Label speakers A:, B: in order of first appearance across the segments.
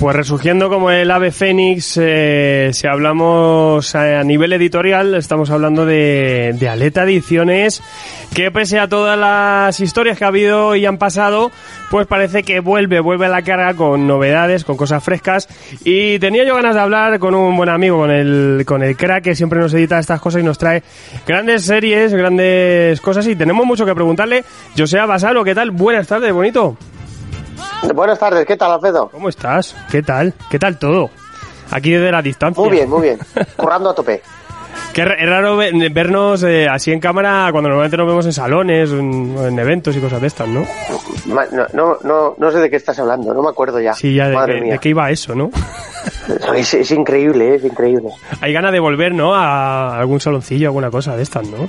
A: Pues resurgiendo como el ave fénix, eh, si hablamos a, nivel editorial, estamos hablando de, de Aleta Ediciones, que pese a todas las historias que ha habido y han pasado, pues parece que vuelve, vuelve a la carga con novedades, con cosas frescas. Y tenía yo ganas de hablar con un buen amigo, con el, con el crack que siempre nos edita estas cosas y nos trae grandes series, grandes cosas y tenemos mucho que preguntarle. José Basalo, ¿qué tal? Buenas tardes, bonito.
B: Buenas tardes, ¿qué tal, Alfredo?
A: ¿Cómo estás? ¿Qué tal? ¿Qué tal todo? Aquí desde la distancia.
B: Muy bien, muy bien. Currando a tope.
A: Qué es raro ve- vernos eh, así en cámara cuando normalmente nos vemos en salones, en, en eventos y cosas de estas, ¿no?
B: Ma- No, no, no, no sé de qué estás hablando, no me acuerdo ya.
A: Sí, ya de,
B: Madre
A: de-
B: mía.
A: de qué iba eso, ¿no?
B: Es, es increíble, es increíble.
A: Hay ganas de volver, ¿no? A algún saloncillo, alguna cosa de estas, ¿no?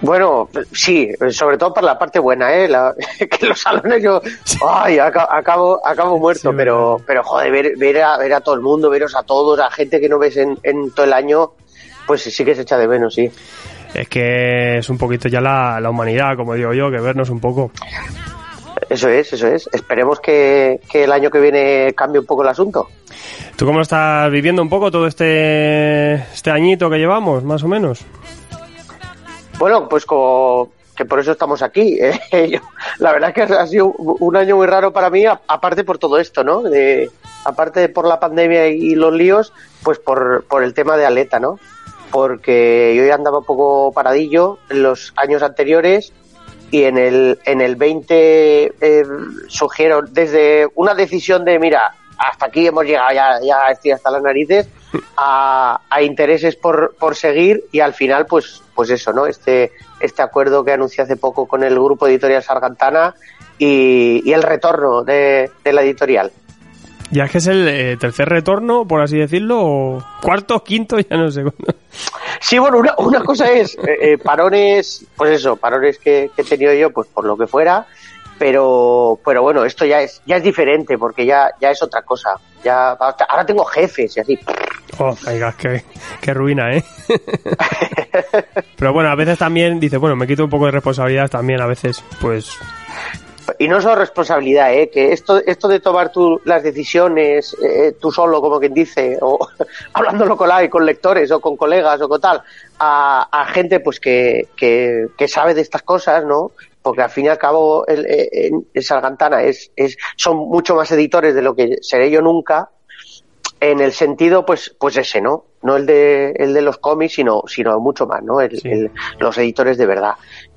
B: Bueno, sí, sobre todo para la parte buena, ¿eh? La- que los salones yo, ay, aca- acabo, acabo muerto,
A: Sí,
B: pero, pero joder, ver, ver, a, ver a todo el mundo, veros a todos, a gente que no ves en, en todo el año, pues sí que se echa de menos, sí.
A: Es que es un poquito ya la, la humanidad, como digo yo, que vernos un poco.
B: Eso es, eso es. Esperemos que, que el año que viene cambie un poco el asunto.
A: ¿Tú cómo lo estás viviendo un poco todo este, este añito que llevamos, más o menos?
B: Bueno, pues como que por eso estamos aquí. ¿eh? La verdad es que ha sido un año muy raro para mí, aparte por todo esto, ¿no? De, aparte por la pandemia y los líos, pues por, por el tema de Aleta, ¿no? Porque yo ya andaba un poco paradillo en los años anteriores y en el, en el 20 eh, surgieron desde una decisión de, mira, hasta aquí hemos llegado, ya, ya estoy hasta las narices, a, a intereses por, por seguir y al final, pues, pues eso, ¿no? Este, este acuerdo que anuncié hace poco con el grupo editorial Sargantana y, y el retorno de, de la editorial.
A: Ya es que es el eh, tercer retorno, por así decirlo, o cuarto, quinto, ya no sé.
B: Sí, bueno, una, una cosa es eh, eh, parones, pues eso, parones que, que he tenido yo, pues por lo que fuera, pero, pero bueno, esto ya es, ya es diferente porque ya, ya es otra cosa. Ya, ahora tengo jefes y así.
A: Oh, venga, qué, qué ruina, ¿eh? Pero bueno, a veces también dice, bueno, me quito un poco de responsabilidad también, a veces, pues...
B: Y no solo responsabilidad, ¿eh? que esto, esto de tomar tú las decisiones eh, tú solo, como quien dice, o hablándolo con, con lectores o con colegas o con tal, a, gente pues que, que, que sabe de estas cosas, ¿no? Porque al fin y al cabo el, eh, en, en Sargantana es, es, son mucho más editores de lo que seré yo nunca, en el sentido pues pues ese no no el de el de los cómics sino sino mucho más no el,
A: Sí.
B: el- los editores de verdad.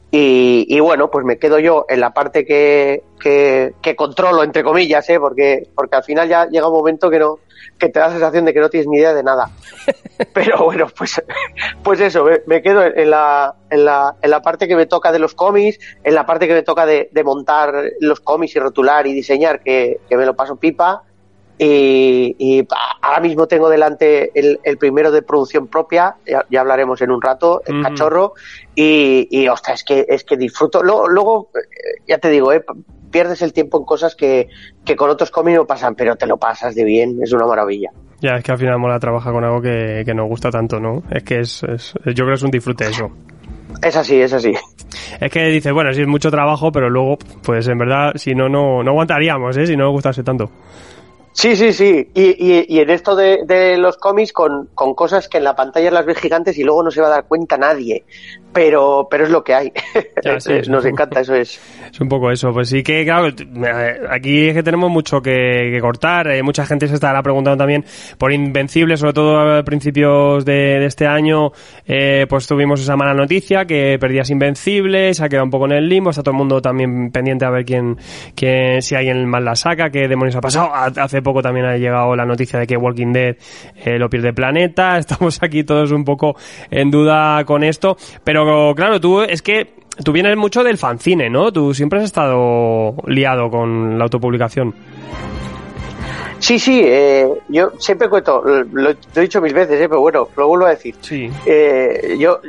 B: Y, y bueno pues me quedo yo en la parte que, que, que controlo entre comillas eh porque porque al final ya llega un momento que no que te da la sensación de que no tienes ni idea de nada. Pero bueno pues pues eso me, me quedo en la, en la en la parte que me toca de los cómics en la parte que me toca de, de montar los cómics y rotular y diseñar que, que me lo paso pipa y, ahora mismo tengo delante el, el primero de producción propia, ya, ya hablaremos en un rato, el
A: Ujú.
B: cachorro, y, y ostras, es que, es que disfruto. Luego, luego eh, ya te digo, eh, pierdes el tiempo en cosas que, que con otros cómics no pasan, pero te lo pasas de bien, es una maravilla.
A: Ya, es que al final mola trabajar con algo que, que nos gusta tanto, ¿no? Es que es, es- yo creo que es un disfrute eso.
B: Es así, es así.
A: Es que dices, bueno, sí es mucho trabajo, pero luego, pues en verdad, si no, no, no aguantaríamos, ¿eh? Si no nos gustase tanto.
B: Sí, sí, sí. Y, y, y en esto de, de los cómics con, con cosas que en la pantalla las ves gigantes y luego no se va a dar cuenta nadie. Pero, pero es lo que hay.
A: Ya, sí,
B: Nos
A: sí.
B: encanta, eso es.
A: Es un poco eso, pues sí que, claro, eh, aquí es que tenemos mucho que, que cortar. eh, mucha gente se estará preguntando también por Invencible, sobre todo a principios de, de este año, eh, pues tuvimos esa mala noticia que perdías Invencible, se ha quedado un poco en el limbo, está todo el mundo también pendiente a ver quién, quién si alguien más la saca, qué demonios ha pasado. Ha- Hace poco también ha llegado la noticia de que Walking Dead eh, lo pierde planeta, estamos aquí todos un poco en duda con esto, pero claro, tú es que Tú vienes mucho del fanzine, ¿no? Tú siempre has estado liado con la autopublicación.
B: Sí, sí, eh, yo siempre cuento, lo, he dicho mil veces, eh, pero bueno, lo vuelvo a decir.
A: Sí.
B: Eh, yo,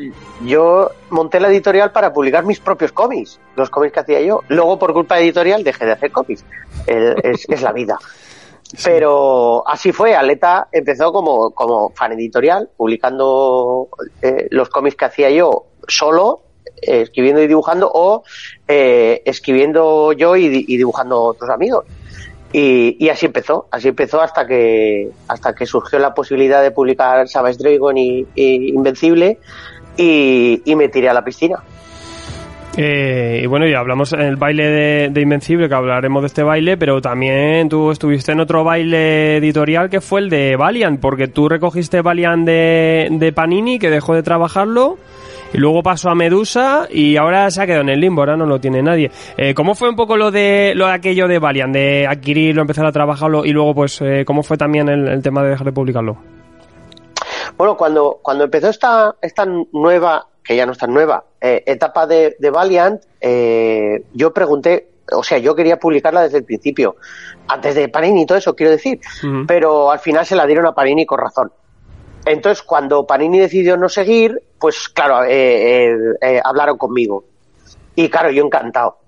B: yo monté la editorial para publicar mis propios cómics, los cómics que hacía yo. Luego, por culpa de editorial, dejé de hacer cómics. El- es, es la vida. Pero así fue, Aleta empezó como, como fan editorial, publicando los cómics que hacía yo solo, eh, escribiendo y dibujando, o eh, escribiendo yo y, di- y dibujando otros amigos. Y, y así empezó, así empezó hasta que hasta que surgió la posibilidad de publicar Savage Dragon y, Invencible y, me tiré a la piscina.
A: Eh, y bueno, ya hablamos en el baile de, de Invencible, que hablaremos de este baile, pero también tú estuviste en otro baile editorial que fue el de Valiant, porque tú recogiste Valiant de, de Panini, que dejó de trabajarlo, y luego pasó a Medusa, y ahora se ha quedado en el limbo, ahora no lo tiene nadie. Eh, ¿Cómo fue un poco lo de lo de aquello de Valiant, de adquirirlo, empezar a trabajarlo, y luego pues eh, cómo fue también el, el tema de dejar de publicarlo?
B: Bueno, cuando, cuando empezó esta, esta nueva, que ya no es tan nueva, eh, etapa de, de Valiant, eh, yo pregunté, o sea, yo quería publicarla desde el principio, antes de Panini y todo eso, quiero decir, pero al final se la dieron a Panini con razón. Entonces, cuando Panini decidió no seguir, pues claro, eh, eh, eh, hablaron conmigo. Y claro, yo encantado.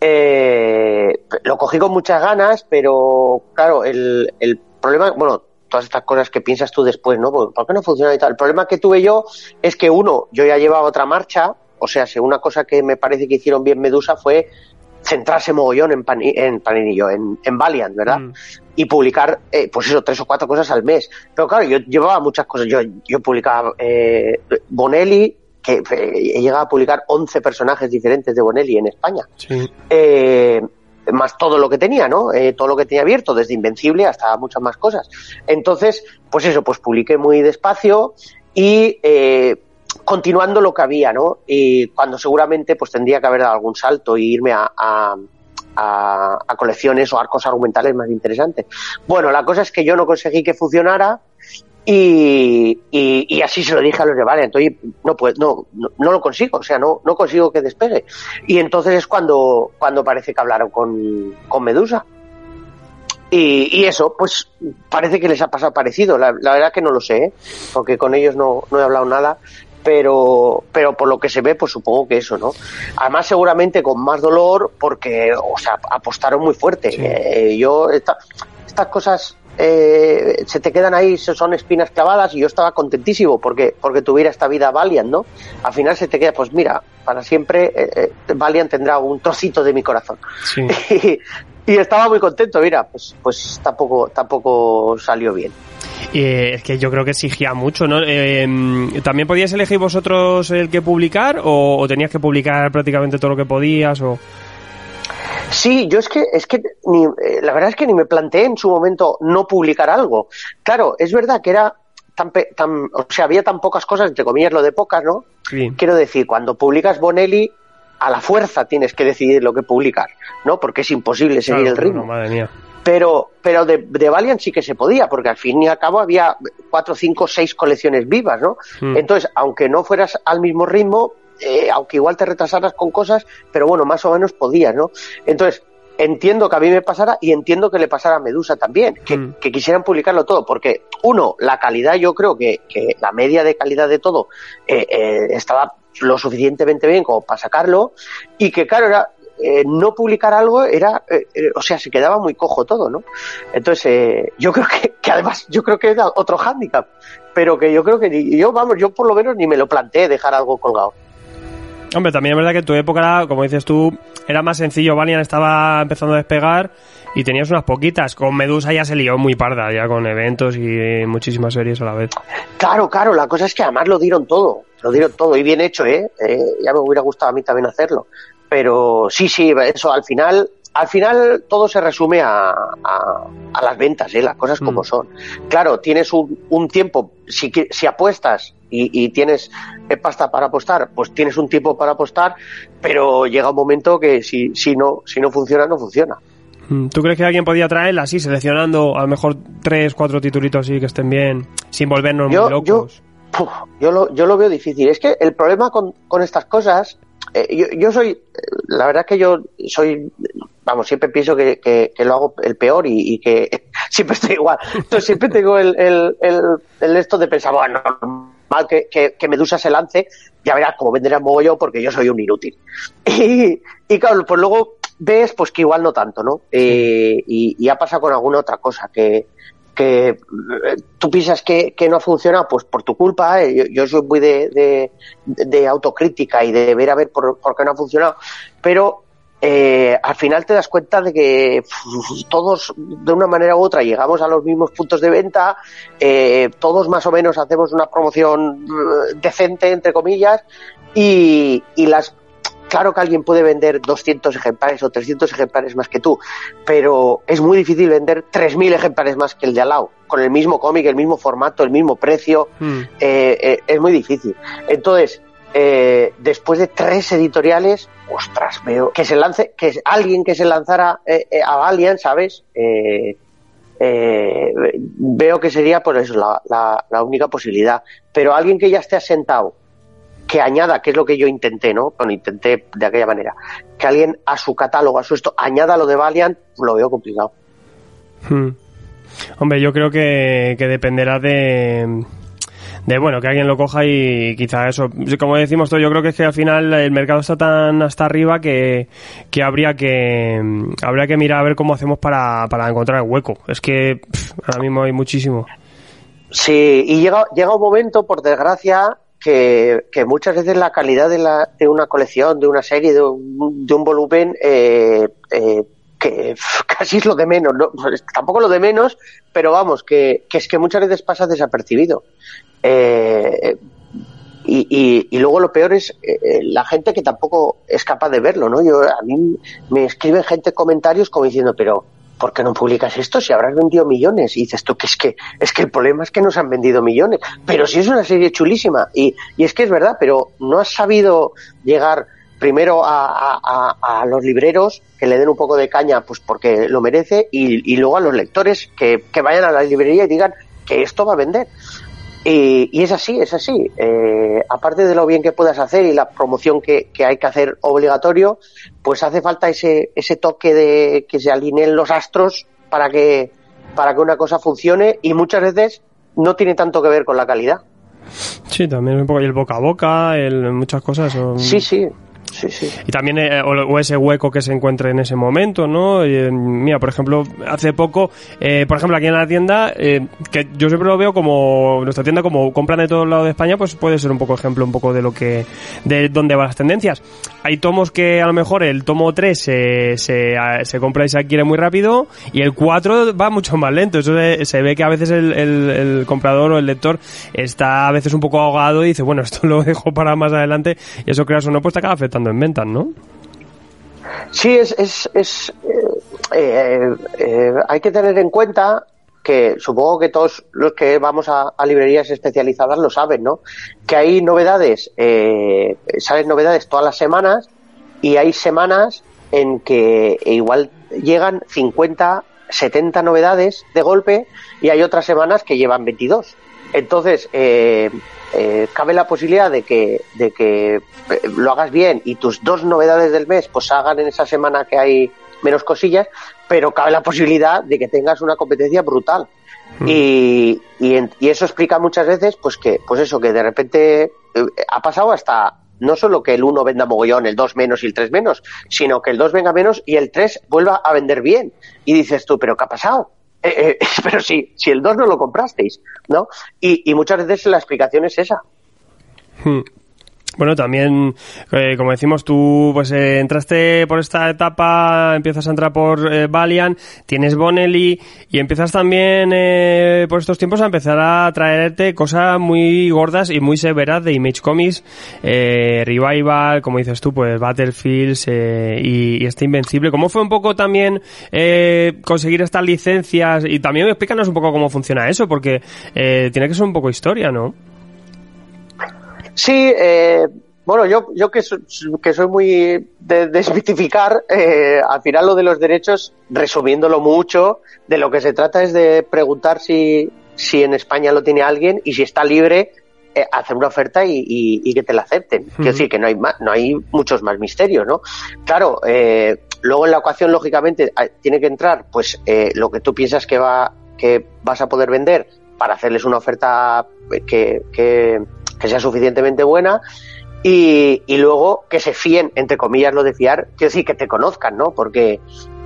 B: Eh, lo cogí con muchas ganas, pero claro, el, el problema, bueno, todas estas cosas que piensas tú después, ¿no? ¿Por por qué no funciona y tal? El problema que tuve yo es que uno, yo ya llevaba otra marcha, o sea, si una cosa que me parece que hicieron bien Medusa fue centrarse mogollón en, Pani- en Paninillo, en, en Valiant, ¿verdad?
A: Mm.
B: y publicar, eh, pues eso, tres o cuatro cosas al mes. Pero claro, yo llevaba muchas cosas. Yo, yo publicaba eh, Bonelli, que eh, he llegado a publicar 11 personajes diferentes de Bonelli en España.
A: Sí.
B: Eh, más todo lo que tenía, ¿no? Eh, todo lo que tenía abierto, desde Invencible hasta muchas más cosas. Entonces, pues eso, pues publiqué muy despacio y eh, continuando lo que había, ¿no? Y cuando seguramente pues tendría que haber dado algún salto y irme a, a, colecciones o arcos argumentales más interesantes. Bueno, la cosa es que yo no conseguí que funcionara y, y, así se lo dije a los de Valiant, oye, no, pues, no, no, no lo consigo, o sea, no, no consigo que despegue. Y entonces es cuando, cuando parece que hablaron con, con Medusa. Y, y eso, pues parece que les ha pasado parecido. La, la verdad que no lo sé, ¿eh? porque con ellos no, no he hablado nada. Pero, pero por lo que se ve, pues supongo que eso, ¿no? Además, seguramente con más dolor, porque, o sea, apostaron muy fuerte.
A: Sí.
B: Eh, yo, esta- estas cosas eh, se te quedan ahí, son espinas clavadas, y yo estaba contentísimo porque, porque tuviera esta vida Valiant, ¿no? Al final se te queda, pues mira, para siempre eh, eh, Valiant tendrá un trocito de mi corazón.
A: Sí.
B: y, estaba muy contento, mira, pues, pues tampoco, tampoco salió bien.
A: Eh, es que yo creo que exigía mucho, ¿no? Eh, ¿También podías elegir vosotros el que publicar o, o tenías que publicar prácticamente todo lo que podías? O...
B: Sí, yo es que, es que ni, eh, la verdad es que ni me planteé en su momento no publicar algo. Claro, es verdad que era tan, tan, o sea, había tan pocas cosas, entre comillas, lo de pocas, ¿no?
A: Sí.
B: Quiero decir, cuando publicas Bonelli, a la fuerza tienes que decidir lo que publicar, ¿no? Porque es imposible seguir
A: Claro,
B: el ritmo.
A: no, madre mía.
B: Pero, pero de, de Valiant sí que se podía, porque al fin y al cabo había cuatro, cinco, seis colecciones vivas, ¿no?
A: Mm.
B: Entonces, aunque no fueras al mismo ritmo, eh, aunque igual te retrasaras con cosas, pero bueno, más o menos podías, ¿no? Entonces, entiendo que a mí me pasara y entiendo que le pasara a Medusa también, que,
A: Mm.
B: que quisieran publicarlo todo, porque uno, la calidad, yo creo que, que la media de calidad de todo eh, eh, estaba lo suficientemente bien como para sacarlo, y que claro, era eh, no publicar algo era, eh, eh, o sea, se quedaba muy cojo todo, ¿no? Entonces, yo creo que, que además, yo creo que era otro hándicap, pero que yo creo que ni- yo, vamos, yo por lo menos ni me lo planteé dejar algo colgado.
A: Hombre, también es verdad que en tu época, era, como dices tú, era más sencillo. Valiant estaba empezando a despegar y tenías unas poquitas. Con Medusa ya se lió muy parda, ya con eventos y muchísimas series a la vez.
B: Claro, claro, la cosa es que además lo dieron todo, lo dieron todo y bien hecho, ¿eh? Eh, ya me hubiera gustado a mí también hacerlo. Pero sí, sí, eso al final, al final todo se resume a, a, a las ventas, ¿eh? Las cosas como
A: Mm.
B: son. Claro, tienes un, un tiempo, si, si apuestas y, y tienes eh, pasta para apostar, pues tienes un tiempo para apostar, pero llega un momento que si, si no, si no funciona, no funciona.
A: Mm, ¿Tú crees que alguien podía traerla así, seleccionando a lo mejor tres, cuatro titulitos así que estén bien, sin volvernos
B: Yo-
A: muy locos?
B: Puf, yo lo, yo lo veo difícil. Es que el problema con, con estas cosas, eh, yo, yo soy, eh, la verdad es que yo soy, vamos, siempre pienso que, que- que lo hago el peor y, y que siempre estoy igual. Entonces siempre tengo el, el, el, esto de pensar, bueno, normal que, que, Medusa se lance, ya verás cómo venderá mogollón porque yo soy un inútil. Y, y claro, pues luego ves pues que igual no tanto, ¿no? Eh, y, y, ha pasado con alguna otra cosa, que, que eh, tú piensas que, no funciona, pues por tu culpa, eh, yo, soy muy de, de, autocrítica y de ver a ver por, por qué no ha funcionado, pero eh, al final te das cuenta de que todos de una manera u otra llegamos a los mismos puntos de venta, eh, todos más o menos hacemos una promoción decente, entre comillas, y las Claro que alguien puede vender 200 ejemplares o 300 ejemplares más que tú, pero es muy difícil vender 3.000 ejemplares más que el de al lado, con el mismo cómic, el mismo formato, el mismo precio. Hmm. Eh, eh, es muy difícil. Entonces, eh, después de tres editoriales, ostras, veo que se lance, que alguien que se lanzara a Valiant, ¿sabes? veo que sería por eso la, la única posibilidad. Pero alguien que ya esté asentado que añada, que es lo que yo intenté, ¿no? Bueno, intenté de aquella manera, que alguien a su catálogo, a su esto, añada lo de Valiant, lo veo complicado.
A: Hmm. Hombre, yo creo que, dependerá de, de bueno que alguien lo coja y quizá eso como decimos todo yo creo que es que al final el mercado está tan hasta arriba que, que habría que habría que mirar a ver cómo hacemos para, para encontrar el hueco es que ahora mismo hay muchísimo
B: sí y llega llega un momento por desgracia que, muchas veces la calidad de, la, de una colección, de una serie, de un, de un volumen, eh, eh, que casi es lo de menos, ¿no? Pues tampoco lo de menos, pero vamos, que, es que muchas veces pasa desapercibido. Eh, y, y, luego lo peor es la gente que tampoco es capaz de verlo, ¿no? Yo, a mí me escriben gente comentarios como diciendo, pero ¿por qué no publicas esto si habrás vendido millones? Y dices tú que es que es que el problema es que no se han vendido millones. Pero si es una serie chulísima y, y es que es verdad, pero no has sabido llegar primero a, los libreros que le den un poco de caña, pues porque lo merece, y, y luego a los lectores que, que vayan a la librería y digan que esto va a vender. Y, es así, es así. Eh, aparte de lo bien que puedas hacer y la promoción que, hay que hacer obligatorio, pues hace falta ese, ese toque de que se alineen los astros para que, para que una cosa funcione y muchas veces no tiene tanto que ver con la calidad.
A: Sí, también un poco el boca a boca, el, muchas cosas.
B: Sí, sí.
A: Y también eh, o, ese hueco que se encuentre en ese momento, ¿no? Eh, mira, por ejemplo, hace poco, eh, por ejemplo, aquí en la tienda, que yo siempre lo veo como nuestra tienda, como compran de todo el lado de España, pues puede ser un poco ejemplo, un poco de lo que, de dónde van las tendencias. Hay tomos que a lo mejor el tomo 3 se, se, se compra y se adquiere muy rápido y el 4 va mucho más lento. Eso se, ve que a veces el, el, el comprador o el lector está a veces un poco ahogado y dice, bueno, esto lo dejo para más adelante y eso creas o no, pues te acaba afectando en ventas, ¿no?
B: Sí, es, es, es eh, eh, eh, hay que tener en cuenta que supongo que todos los que vamos a, librerías especializadas lo saben, ¿no? Que hay novedades, salen novedades todas las semanas y hay semanas en que igual llegan 50, 70 novedades de golpe y hay otras semanas que llevan 22. Entonces, eh, eh, cabe la posibilidad de que, de que eh, lo hagas bien y tus dos novedades del mes pues hagan en esa semana que hay menos cosillas, pero cabe la posibilidad de que tengas una competencia brutal. Hmm. Y, y, eso explica muchas veces pues que pues eso que de repente eh, ha pasado hasta no solo que el 1 venda mogollón, el 2 menos y el 3 menos, sino que el 2 venga menos y el 3 vuelva a vender bien. Y dices tú, ¿pero qué ha pasado? Eh, eh, pero si, si el 2 no lo comprasteis, ¿no? Y, y muchas veces la explicación es esa.
A: Bueno, también, eh, como decimos, tú pues eh, entraste por esta etapa, empiezas a entrar por eh, Valiant, tienes Bonelli y empiezas también por estos tiempos a empezar a traerte cosas muy gordas y muy severas de Image Comics, Revival, como dices tú, pues Battlefields y, y, este Invencible. ¿Cómo fue un poco también conseguir estas licencias? Y también explícanos un poco cómo funciona eso, porque tiene que ser un poco historia, ¿no?
B: Sí, eh, bueno, yo, yo que, que soy muy de desmitificar, eh, al final lo de los derechos, resumiéndolo mucho, de lo que se trata es de preguntar si, si en España lo tiene alguien y si está libre, eh, hacer una oferta y, y, que te la acepten. Quiero decir que no hay, más, no hay muchos más misterios, ¿no? Claro, eh, luego en la ecuación, lógicamente, tiene que entrar, pues, eh, lo que tú piensas que va que vas a poder vender para hacerles una oferta que, que, que sea suficientemente buena y, y, luego que se fíen, entre comillas, lo de fiar, quiero decir, que te conozcan, ¿no? Porque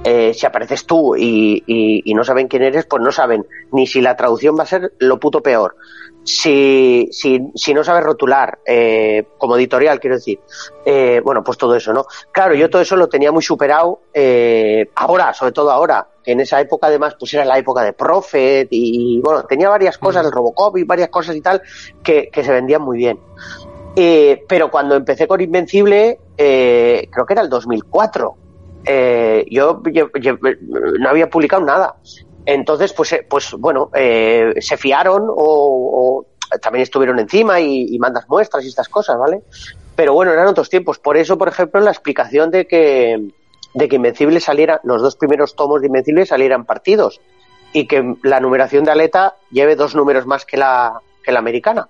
B: eh, si apareces tú y, y, no saben quién eres, pues no saben ni si la traducción va a ser lo puto peor. Si, si, si no sabes rotular, eh, como editorial, quiero decir, eh, bueno, pues todo eso, ¿no? Claro, yo todo eso lo tenía muy superado, eh, ahora, sobre todo ahora, que en esa época además pues era la época de Prophet y, bueno, tenía varias cosas, el Robocop y varias cosas y tal, que, que se vendían muy bien. Eh, pero cuando empecé con Invencible, eh, creo que era el 2004, eh, yo, yo, yo, no había publicado nada. Entonces, pues, eh, pues bueno, eh, se fiaron o, o, también estuvieron encima y, y, mandas muestras y estas cosas, ¿vale? Pero bueno, eran otros tiempos. Por eso, por ejemplo, la explicación de que, de que Invencible saliera, los dos primeros tomos de Invencible salieran partidos y que la numeración de Aleta lleve dos números más que la, que la americana.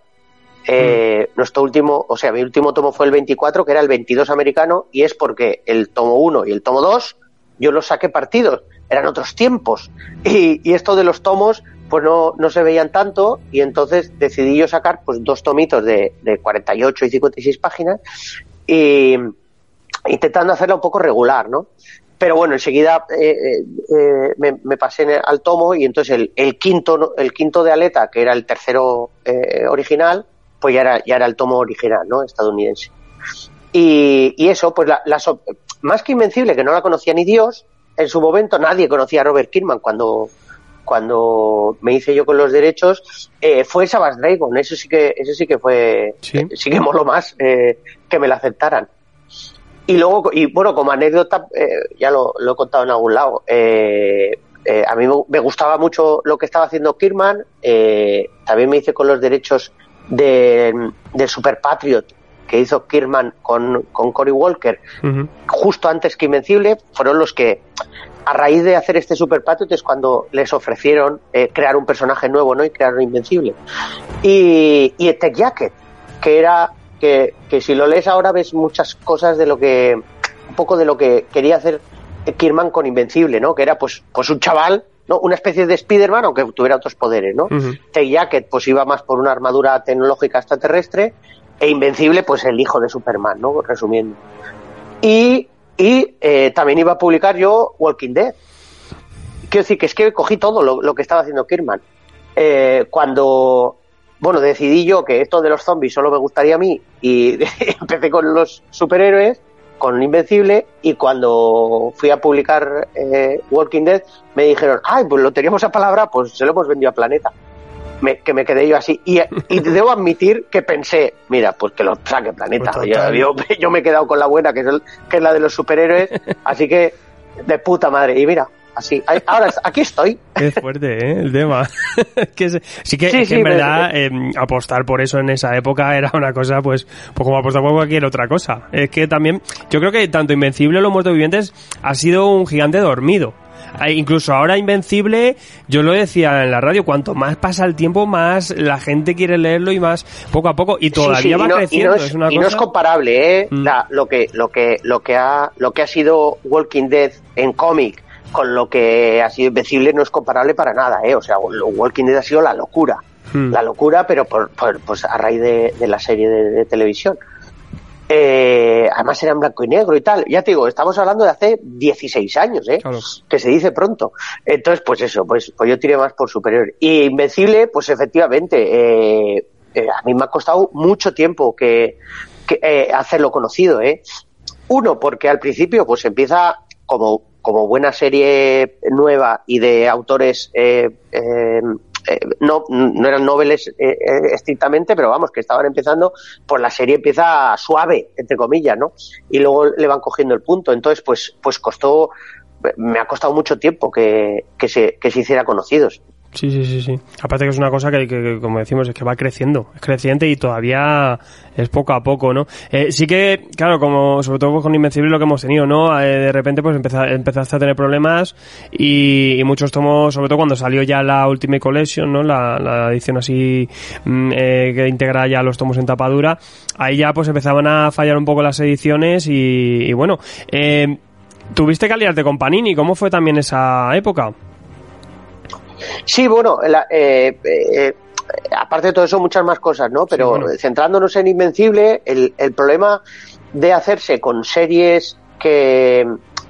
B: Eh, mm. Nuestro último, o sea, mi último tomo fue el 24, que era el 22 americano, y es porque el tomo 1 y el tomo 2 yo los saqué partidos, eran otros tiempos. Y, y esto de los tomos, pues no, no, se veían tanto, y entonces decidí yo sacar pues dos tomitos de, de 48 y 56 páginas, y intentando hacerla un poco regular, ¿no? Pero bueno, enseguida eh, eh, me, me, pasé al tomo y entonces el, el, quinto el quinto de Aleta, que era el tercero eh, original, pues ya era, ya era el tomo original, ¿no? Estadounidense. Y, y eso, pues la, la, más que Invencible, que no la conocía ni Dios, en su momento nadie conocía a Robert Kirkman cuando, cuando me hice yo con los derechos, eh, fue Savage Dragon, eso sí que, eso sí que fue,
A: sí,
B: eh, sí que moló más eh, que me la aceptaran. Y luego, y bueno, como anécdota, eh, ya lo, lo, he contado en algún lado, eh, eh, a mí me gustaba mucho lo que estaba haciendo Kirman, también me hice con los derechos de, de Super Patriot que hizo Kirman con, con Cory Walker uh -huh. justo antes que Invencible fueron los que a raíz de hacer este Super Patriot es cuando les ofrecieron eh, crear un personaje nuevo ¿no? y crear un Invencible y, y Tech Jacket que era que, que si lo lees ahora ves muchas cosas de lo que un poco de lo que quería hacer Kirman con Invencible ¿no? que era pues, pues un chaval ¿no? Una especie de Spider-Man, aunque tuviera otros poderes, ¿no? Uh -huh. Jacket, pues iba más por una armadura tecnológica extraterrestre, e Invencible, pues el hijo de Superman, ¿no? Resumiendo. Y, y eh, también iba a publicar yo Walking Dead. Quiero decir que es que cogí todo lo, lo que estaba haciendo Kirman. Eh, cuando, bueno, decidí yo que esto de los zombies solo me gustaría a mí y empecé con los superhéroes, con Invencible y cuando fui a publicar eh, Walking Dead me dijeron, ay, pues lo teníamos a palabra, pues se lo hemos vendido a Planeta. Me, que me quedé yo así. Y, y, debo admitir que pensé, mira, pues que lo saque Planeta. Pues yo, yo, yo, me he quedado con la buena, que es, el, que es la de los superhéroes, así que de puta madre. Y mira, así. Ahora, aquí estoy.
A: Qué fuerte, ¿eh? El tema. que sí que, sí, que sí, en verdad eh, apostar por eso en esa época era una cosa, pues, pues como apostar por cualquier otra cosa. Es que también, yo creo que tanto Invencible o Los Muertos Vivientes ha sido un gigante dormido. Incluso ahora Invencible, yo lo decía en la radio, cuanto más pasa el tiempo, más la gente quiere leerlo y más poco a poco y todavía sí, sí, va
B: no,
A: creciendo.
B: Y no es,
A: es una
B: y
A: cosa...
B: no es comparable, ¿eh? Mm. La, lo que lo que lo que ha lo que ha sido Walking Dead en cómic con lo que ha sido Invencible no es comparable para nada, ¿eh? O sea, Walking Dead ha sido la locura. Mm. La locura, pero por, por, pues a raíz de, de la serie de, de televisión. Eh, además era en blanco y negro y tal. Ya te digo, estamos hablando de hace 16 años, ¿eh?
A: Claro.
B: Que se dice pronto. Entonces, pues eso, pues, pues yo tiré más por superior. Y Invencible, pues efectivamente, eh, eh, a mí me ha costado mucho tiempo que, que eh, hacerlo conocido, ¿eh? Uno, porque al principio, pues empieza como, como buena serie nueva y de autores eh, eh, eh, no, no eran noveles eh, estrictamente, pero vamos, que estaban empezando, pues la serie empieza suave, entre comillas, ¿no? Y luego le van cogiendo el punto. Entonces, pues, pues costó, me ha costado mucho tiempo que, que, se, que se hiciera conocidos.
A: Sí, sí, sí, sí. Aparte que es una cosa que, que, como decimos, es que va creciendo, es creciente y todavía es poco a poco, ¿no? Eh, sí que, claro, como sobre todo con Invencible lo que hemos tenido, ¿no? Eh, de repente pues empezar, empezaste a tener problemas y, y, muchos tomos, sobre todo cuando salió ya la Ultimate Collection, ¿no? La, la edición así mm, eh, que integra ya los tomos en tapadura, ahí ya pues empezaban a fallar un poco las ediciones y, y bueno, eh, tuviste que aliarte con Panini, ¿cómo fue también esa época?
B: Sí, bueno, eh, eh, aparte de todo eso, muchas más cosas, ¿no? Pero centrándonos en Invencible, el, el problema de hacerse con series que,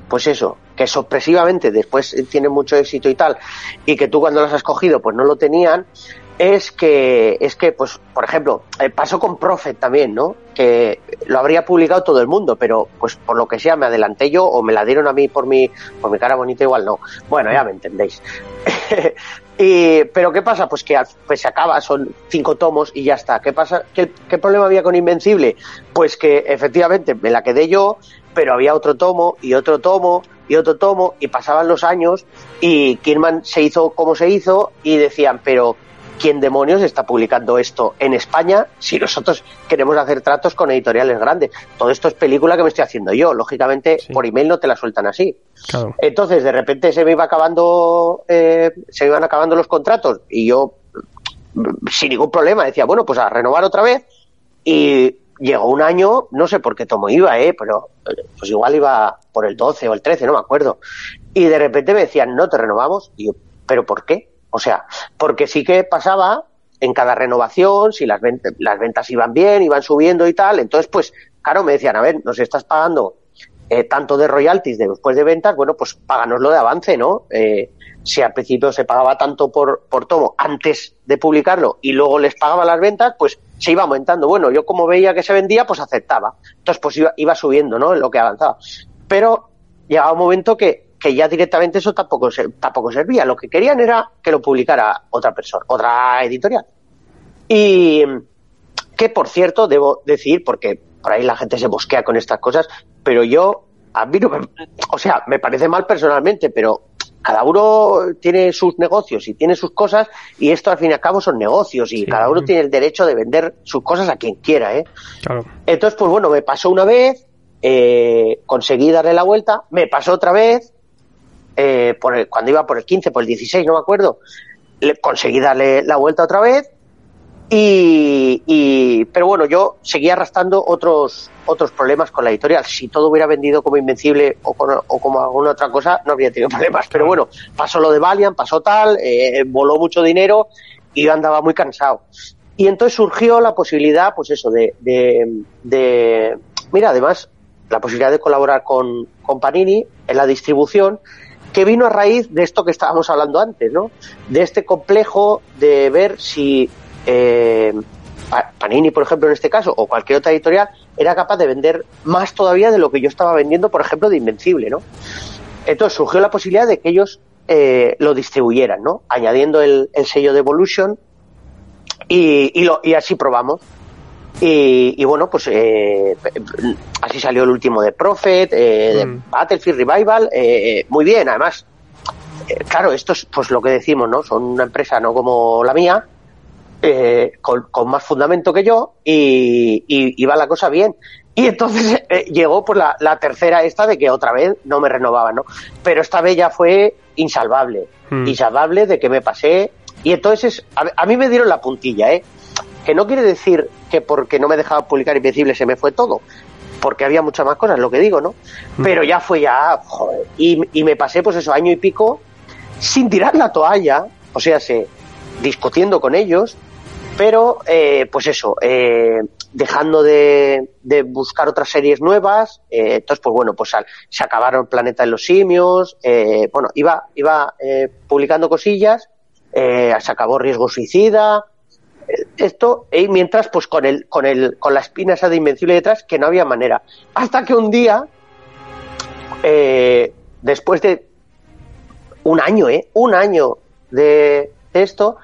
B: pues eso, que sorpresivamente después tienen mucho éxito y tal, y que tú cuando las has cogido pues no lo tenían, es que, es que, pues, por ejemplo, eh, pasó con Prophet también, ¿no? Que lo habría publicado todo el mundo, pero, pues, por lo que sea, me adelanté yo o me la dieron a mí por mi, por mi cara bonita, igual no. Bueno, ya me entendéis. y, pero, ¿qué pasa? Pues que pues se acaba, son cinco tomos y ya está. ¿Qué pasa? ¿Qué, ¿Qué problema había con Invencible? Pues que, efectivamente, me la quedé yo, pero había otro tomo y otro tomo y otro tomo y pasaban los años y Kirman se hizo como se hizo y decían, pero ¿quién demonios está publicando esto en España si nosotros queremos hacer tratos con editoriales grandes? Todo esto es película que me estoy haciendo yo. Lógicamente, por email no te la sueltan así. Entonces, de repente se me iba acabando, eh, se me iban acabando los contratos y yo, sin ningún problema, decía, bueno, pues a renovar otra vez y llegó un año, no sé por qué tomo iba, ¿eh? pero pues igual iba por el 12 o el 13, no me acuerdo. Y de repente me decían, no, te renovamos. Y yo, ¿pero por qué? O sea, porque sí que pasaba en cada renovación, si las, ventas, las ventas iban bien, iban subiendo y tal, entonces pues, claro, me decían, a ver, nos estás pagando eh, tanto de royalties después de ventas, bueno, pues páganoslo de avance, ¿no? Eh, si al principio se pagaba tanto por, por tomo antes de publicarlo y luego les pagaba las ventas, pues se iba aumentando. Bueno, yo como veía que se vendía, pues aceptaba. Entonces, pues iba, iba subiendo, ¿no? En lo que avanzaba. Pero llegaba un momento que, que ya directamente eso tampoco, tampoco servía. Lo que querían era que lo publicara otra persona, otra editorial. Y que, por cierto, debo decir, porque por ahí la gente se bosquea con estas cosas, pero yo, a mí no me, o sea, me parece mal personalmente, pero cada uno tiene sus negocios y tiene sus cosas y esto al fin y al cabo son negocios y cada uno tiene el derecho de vender sus cosas a quien quiera, ¿eh? Entonces, pues bueno, me pasó una vez, eh, conseguí darle la vuelta, me pasó otra vez, eh, por cuando iba por el 15, por el 16, no me acuerdo, le, conseguí darle la vuelta otra vez y, pero bueno, yo seguía arrastrando otros otros problemas con la editorial. Si todo hubiera vendido como Invencible o, o como alguna otra cosa, no habría tenido problemas. Pero bueno, pasó lo de Valiant, pasó tal, eh, voló mucho dinero y yo andaba muy cansado. Y entonces surgió la posibilidad, pues eso, de, de, de mira, además, la posibilidad de colaborar con, con Panini en la distribución que vino a raíz de esto que estábamos hablando antes, ¿no? De este complejo de ver si eh, Panini, por ejemplo, en este caso, o cualquier otra editorial, era capaz de vender más todavía de lo que yo estaba vendiendo, por ejemplo, de Invencible, ¿no? Entonces surgió la posibilidad de que ellos eh, lo distribuyeran, ¿no? Añadiendo el, sello de Evolution y, lo, y así probamos. Y, bueno, pues eh, así salió el último de Prophet, eh, de mm. Battlefield Revival, muy bien, además. claro, esto es pues lo que decimos, ¿no? Son una empresa no como la mía, eh, con, más fundamento que yo y, iba la cosa bien. Y entonces eh, llegó por la, tercera esta de que otra vez no me renovaban, ¿no? Pero esta vez ya fue insalvable. Hmm. Insalvable de que me pasé. Y entonces a, mí me dieron la puntilla, ¿eh? Que no quiere decir que porque no me dejaba publicar Invencible se me fue todo. Porque había muchas más cosas, lo que digo, ¿no? Hmm. Pero ya fue ya, joder, y, y me pasé pues eso, año y pico, sin tirar la toalla, o sea, se, discutiendo con ellos, pero eh, pues eso, eh, dejando de, buscar otras series nuevas, eh, entonces pues bueno, pues se acabaron Planeta de los Simios, bueno, iba, iba publicando cosillas, se acabó Riesgo Suicida, esto, y mientras pues con el, con el, con la espina esa de Invencible detrás, que no había manera. Hasta que un día, después de un año, ¿eh? Un año de, esto,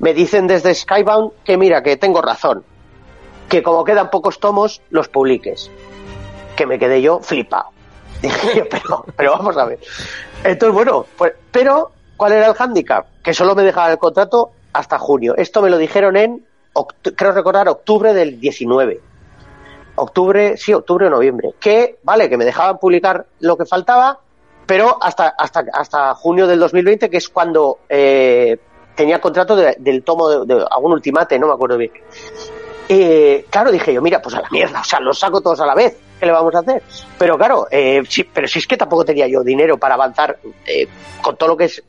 B: me dicen desde Skybound que mira, que tengo razón, que como quedan pocos tomos, los publiques. Que me quedé yo flipado. Dije pero, pero vamos a ver. Entonces, bueno, pues, pero, ¿cuál era el hándicap? Que solo me dejaban el contrato hasta junio. Esto me lo dijeron en, creo recordar, octubre del 19. Octubre, sí, octubre o noviembre. Que, vale, que me dejaban publicar lo que faltaba, pero hasta, hasta, hasta junio del 2020, que es cuando eh, tenía contrato del tomo de, algún ultimate, no me acuerdo bien. Eh, claro, dije yo, mira, pues a la mierda, o sea, los saco todos a la vez, ¿qué le vamos a hacer? Pero claro, eh, sí, pero si es que tampoco tenía yo dinero para avanzar eh, con todo lo que es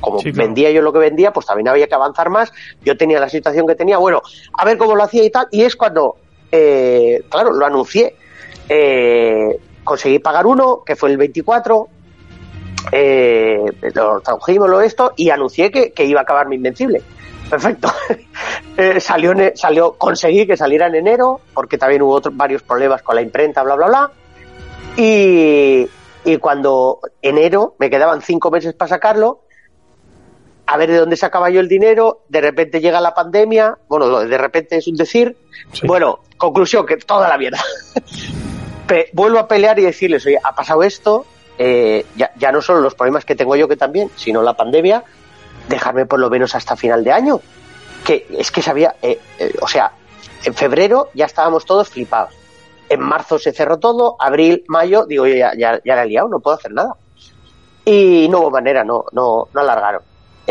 B: como
A: Sí, claro.
B: vendía yo lo que vendía, pues también había que avanzar más. Yo tenía la situación que tenía, bueno, a ver cómo lo hacía y tal. Y es cuando, eh, claro, lo anuncié. Eh, conseguí pagar uno, que fue el 24. Eh, lo tradujimos lo esto y anuncié que, que iba a acabar mi invencible. Perfecto. Eh, salió, en- salió, conseguí que saliera en enero, porque también hubo otros, varios problemas con la imprenta, bla, bla, bla. Y, y cuando enero me quedaban cinco meses para sacarlo, a ver de dónde sacaba yo el dinero, de repente llega la pandemia, bueno, de repente es un decir,
A: Sí.
B: bueno, conclusión, que toda la mierda. Vuelvo a pelear y decirles, oye, ha pasado esto, eh, ya, ya no solo los problemas que tengo yo que también, sino la pandemia, dejarme por lo menos hasta final de año. Que es que sabía, eh, eh, o sea, en febrero ya estábamos todos flipados. En marzo se cerró todo, abril, mayo, digo, yo ya, ya, ya la he liado, no puedo hacer nada. Y no hubo manera, no, no, no alargaron.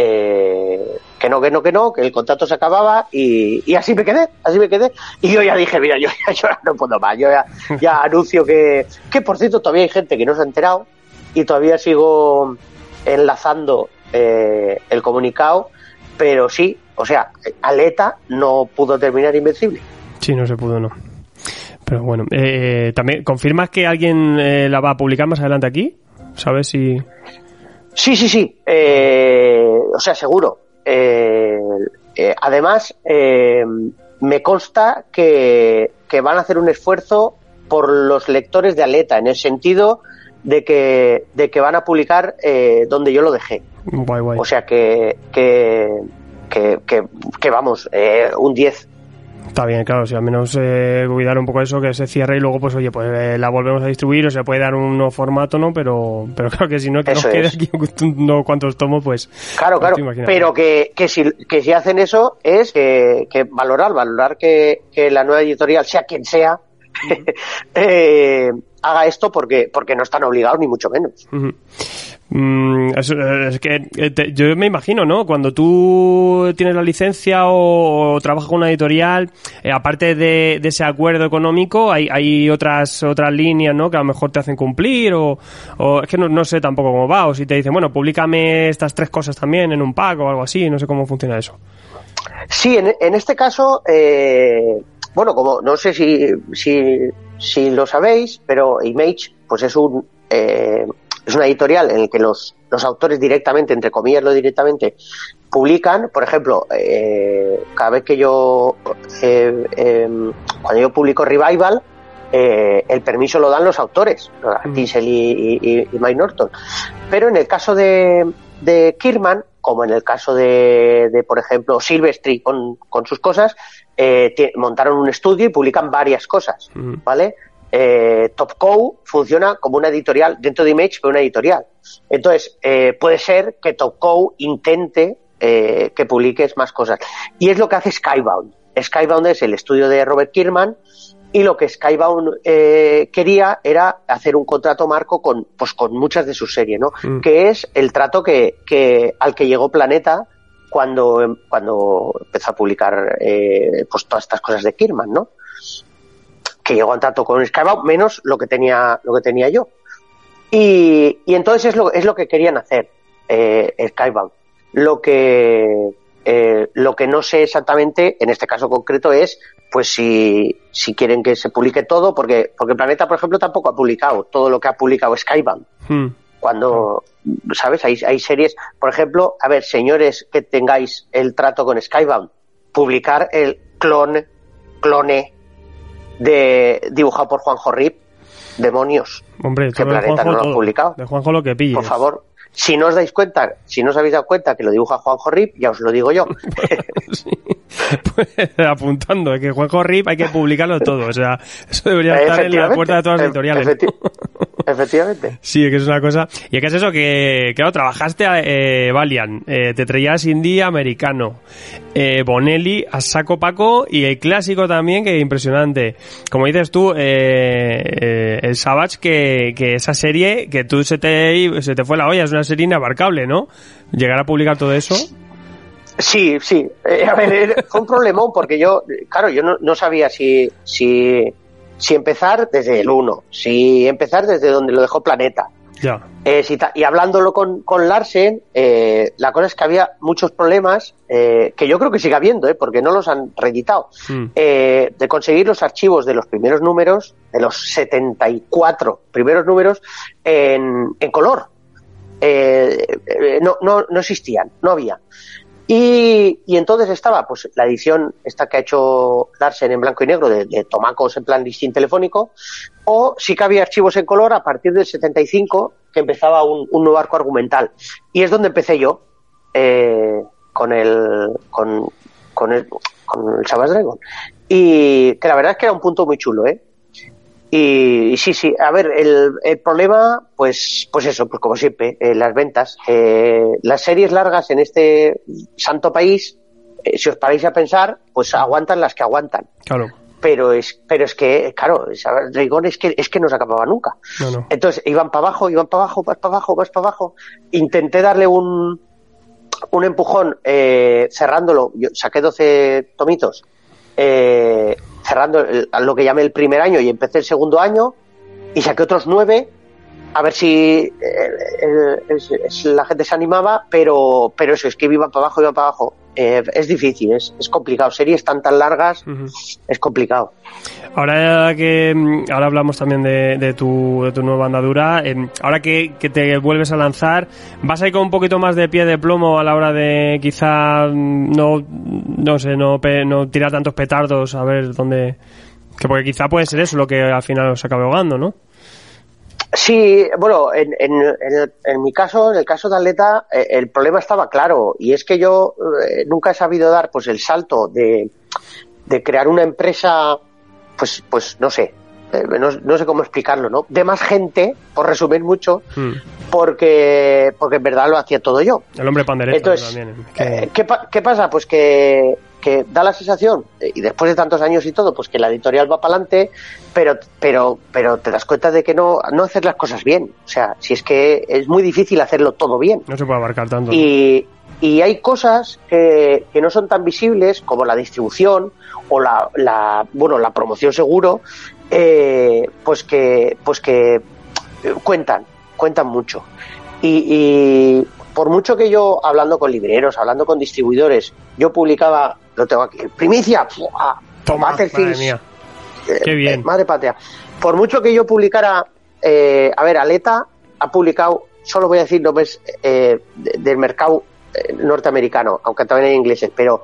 B: Eh, que no, que no, que no, que el contrato se acababa y, y así me quedé, así me quedé. Y yo ya dije, mira, yo, ya- yo no puedo más, yo ya, ya anuncio que, que por cierto todavía hay gente que no se ha enterado y todavía sigo enlazando eh, el comunicado, pero sí, o sea, Aleta no pudo terminar Invencible.
A: Sí, no se pudo, no. Pero bueno, eh, también, ¿confirmas que alguien eh, la va a publicar más adelante aquí? ¿Sabes si...?
B: Sí, sí, sí. eh, o sea, seguro. Eh, eh, además, eh, me consta que, que van a hacer un esfuerzo por los lectores de Aleta, en el sentido de que, de que van a publicar eh, donde yo lo dejé.
A: Guay, guay.
B: O sea que, que, que, que, que vamos, eh, un 10.
A: Está bien, claro, si al menos eh, cuidar un poco eso, que se cierre y luego, pues oye, pues eh, la volvemos a distribuir o se puede dar un nuevo formato, ¿no? Pero, pero claro que si no, que nos quede aquí unos cuantos tomos, pues...
B: Claro,
A: pues
B: claro. Pero que, que, si, que si hacen eso es que, que valorar, valorar que, que la nueva editorial, sea quien sea, eh, haga esto porque, porque no están obligados ni mucho menos.
A: Mm, es, es que eh, te- yo me imagino, ¿no? Cuando tú tienes la licencia o, o trabajas con una editorial, eh, aparte de, de ese acuerdo económico, hay, hay otras otras líneas, ¿no? Que a lo mejor te hacen cumplir o, o es que no, no sé tampoco cómo va, o si te dicen, bueno, públicame estas tres cosas también en un pack o algo así, no sé cómo funciona eso.
B: Sí, en, en este caso, eh, bueno, como no sé si, si, si lo sabéis, pero Image, pues es un eh, es una editorial en el que los, los autores directamente, entre comillas, lo directamente, publican, por ejemplo, eh, cada vez que yo, eh, em, cuando yo publico Revival, eh, el permiso lo dan los autores,
A: Mm.
B: Diesel y, y, y Mike Norton. Pero en el caso de, de Kirman, como en el caso de, de por ejemplo, Silvestri con, con sus cosas, eh, montaron un estudio y publican varias cosas. ¿vale? Eh, Topco funciona como una editorial dentro de Image, pero una editorial. Entonces, eh, puede ser que Topco intente eh, que publiques más cosas. Y es lo que hace Skybound. Skybound es el estudio de Robert Kierman y lo que Skybound eh, quería era hacer un contrato marco con, pues, con muchas de sus series, ¿no?
A: Mm.
B: Que es el trato que, que al que llegó Planeta cuando, cuando empezó a publicar eh, pues todas estas cosas de Kierman, ¿no? Que llegó a trato con Skybound menos lo que tenía, lo que tenía yo. Y, y entonces es lo, es lo que querían hacer eh, Skybound. Lo que, eh, lo que no sé exactamente, en este caso concreto, es pues si, si quieren que se publique todo, porque, porque Planeta, por ejemplo, tampoco ha publicado todo lo que ha publicado Skybound.
A: Mm.
B: Cuando, ¿sabes? Hay, hay series, por ejemplo, a ver, señores que tengáis el trato con Skybound, publicar el clon, clone de dibujado por Juanjo Rip, demonios.
A: Hombre,
B: ¿Qué
A: todo de
B: planeta
A: Juanjo
B: no lo ha publicado?
A: De Juanjo lo que pilles.
B: Por favor, si no os dais cuenta, si no os habéis dado cuenta que lo dibuja Juanjo Rip, ya os lo digo yo.
A: Sí. Pues, apuntando, es que Juanjo Rip hay que publicarlo todo. O sea, eso debería estar en la puerta de todas las
B: Efectivamente,
A: editoriales.
B: efecti- Efectivamente.
A: Sí, es que es una cosa. Y es que es eso, que, claro, trabajaste a eh, Valiant, eh, te traías indie americano, eh, Bonelli, a saco Paco y el clásico también, que impresionante. Como dices tú, eh, eh, el Savage, que, que esa serie, que tú se te, se te fue la olla, es una serie inabarcable, ¿no? Llegar a publicar todo eso.
B: Sí, sí. Eh, a ver, fue un problemón porque yo, claro, yo no, no sabía si, si, si empezar desde el 1, si empezar desde donde lo dejó Planeta.
A: Ya.
B: Eh, si y hablándolo con, con Larsen, eh, la cosa es que había muchos problemas, eh, que yo creo que sigue habiendo, eh, porque no los han reeditado,
A: Mm.
B: eh, de conseguir los archivos de los primeros números, de los 74 primeros números, en, en color. Eh, no, no, no existían, no había. Y, y entonces estaba pues la edición esta que ha hecho Larsen en blanco y negro de, de tomacos en plan listín telefónico o sí que había archivos en color a partir del 75 que empezaba un, nuevo arco argumental. Y es donde empecé yo eh, con el con, con el con el Savage Dragon y que la verdad es que era un punto muy chulo eh y, y sí, sí, a ver, el, el problema, pues, pues eso, pues como siempre, eh, las ventas. Eh, las series largas en este santo país, eh, si os paráis a pensar, pues aguantan las que aguantan.
A: Claro.
B: Pero es, pero es que, claro, Dragon es que, es que no se acababa nunca.
A: No, no.
B: Entonces iban para abajo, iban para abajo, vas para abajo, vas para abajo. Intenté darle un, un empujón eh, cerrándolo. Yo saqué 12 tomitos, eh, cerrando el- lo que llamé el primer año y empecé el segundo año y saqué otros nueve a ver si eh, es- la gente se animaba, pero, pero eso es que iban para abajo, iban para abajo. Eh, es difícil, es, es complicado. Series tan tan largas es complicado.
A: Ahora que mm, ahora hablamos también de, de tu, de tu nueva andadura, em, ahora que, que te vuelves a lanzar, ¿vas a ir con un poquito más de pie de plomo a la hora de quizá mm, no, no sé, no, no tirar tantos petardos a ver dónde... Que porque quizá puede ser eso lo que al final os acabe ahogando, ¿no?
B: Sí, bueno, en, en, en, el- en mi caso, en el caso de Atleta, eh, el problema estaba claro y es que yo eh, nunca he sabido dar pues el salto de, de crear una empresa, pues, pues no sé, eh, no, no sé cómo explicarlo, ¿no? De más gente, por resumir mucho,
A: Mm.
B: porque, porque en verdad lo hacía todo yo.
A: El hombre pandereta
B: Entonces,
A: también.
B: ¿qué, pa- qué pasa? Pues que, que da la sensación, eh, y después de tantos años y todo, pues que la editorial va para adelante, pero, pero, pero te das cuenta de que no, no haces las cosas bien. O sea, si es que es muy difícil hacerlo todo bien.
A: no se puede abarcar tanto.
B: Y, y hay cosas que, que no son tan visibles como la distribución o la, la bueno la promoción seguro eh, pues que pues que eh, cuentan cuentan mucho y, y por mucho que yo hablando con libreros hablando con distribuidores yo publicaba lo tengo aquí primicia ¡fua!
A: Toma, madre mía.
B: eh,
A: Qué bien.
B: eh, madre patria. Por mucho que yo publicara, eh, a ver, Aleta ha publicado, solo voy a decir nombres eh, de- del mercado norteamericano, aunque también hay ingleses, pero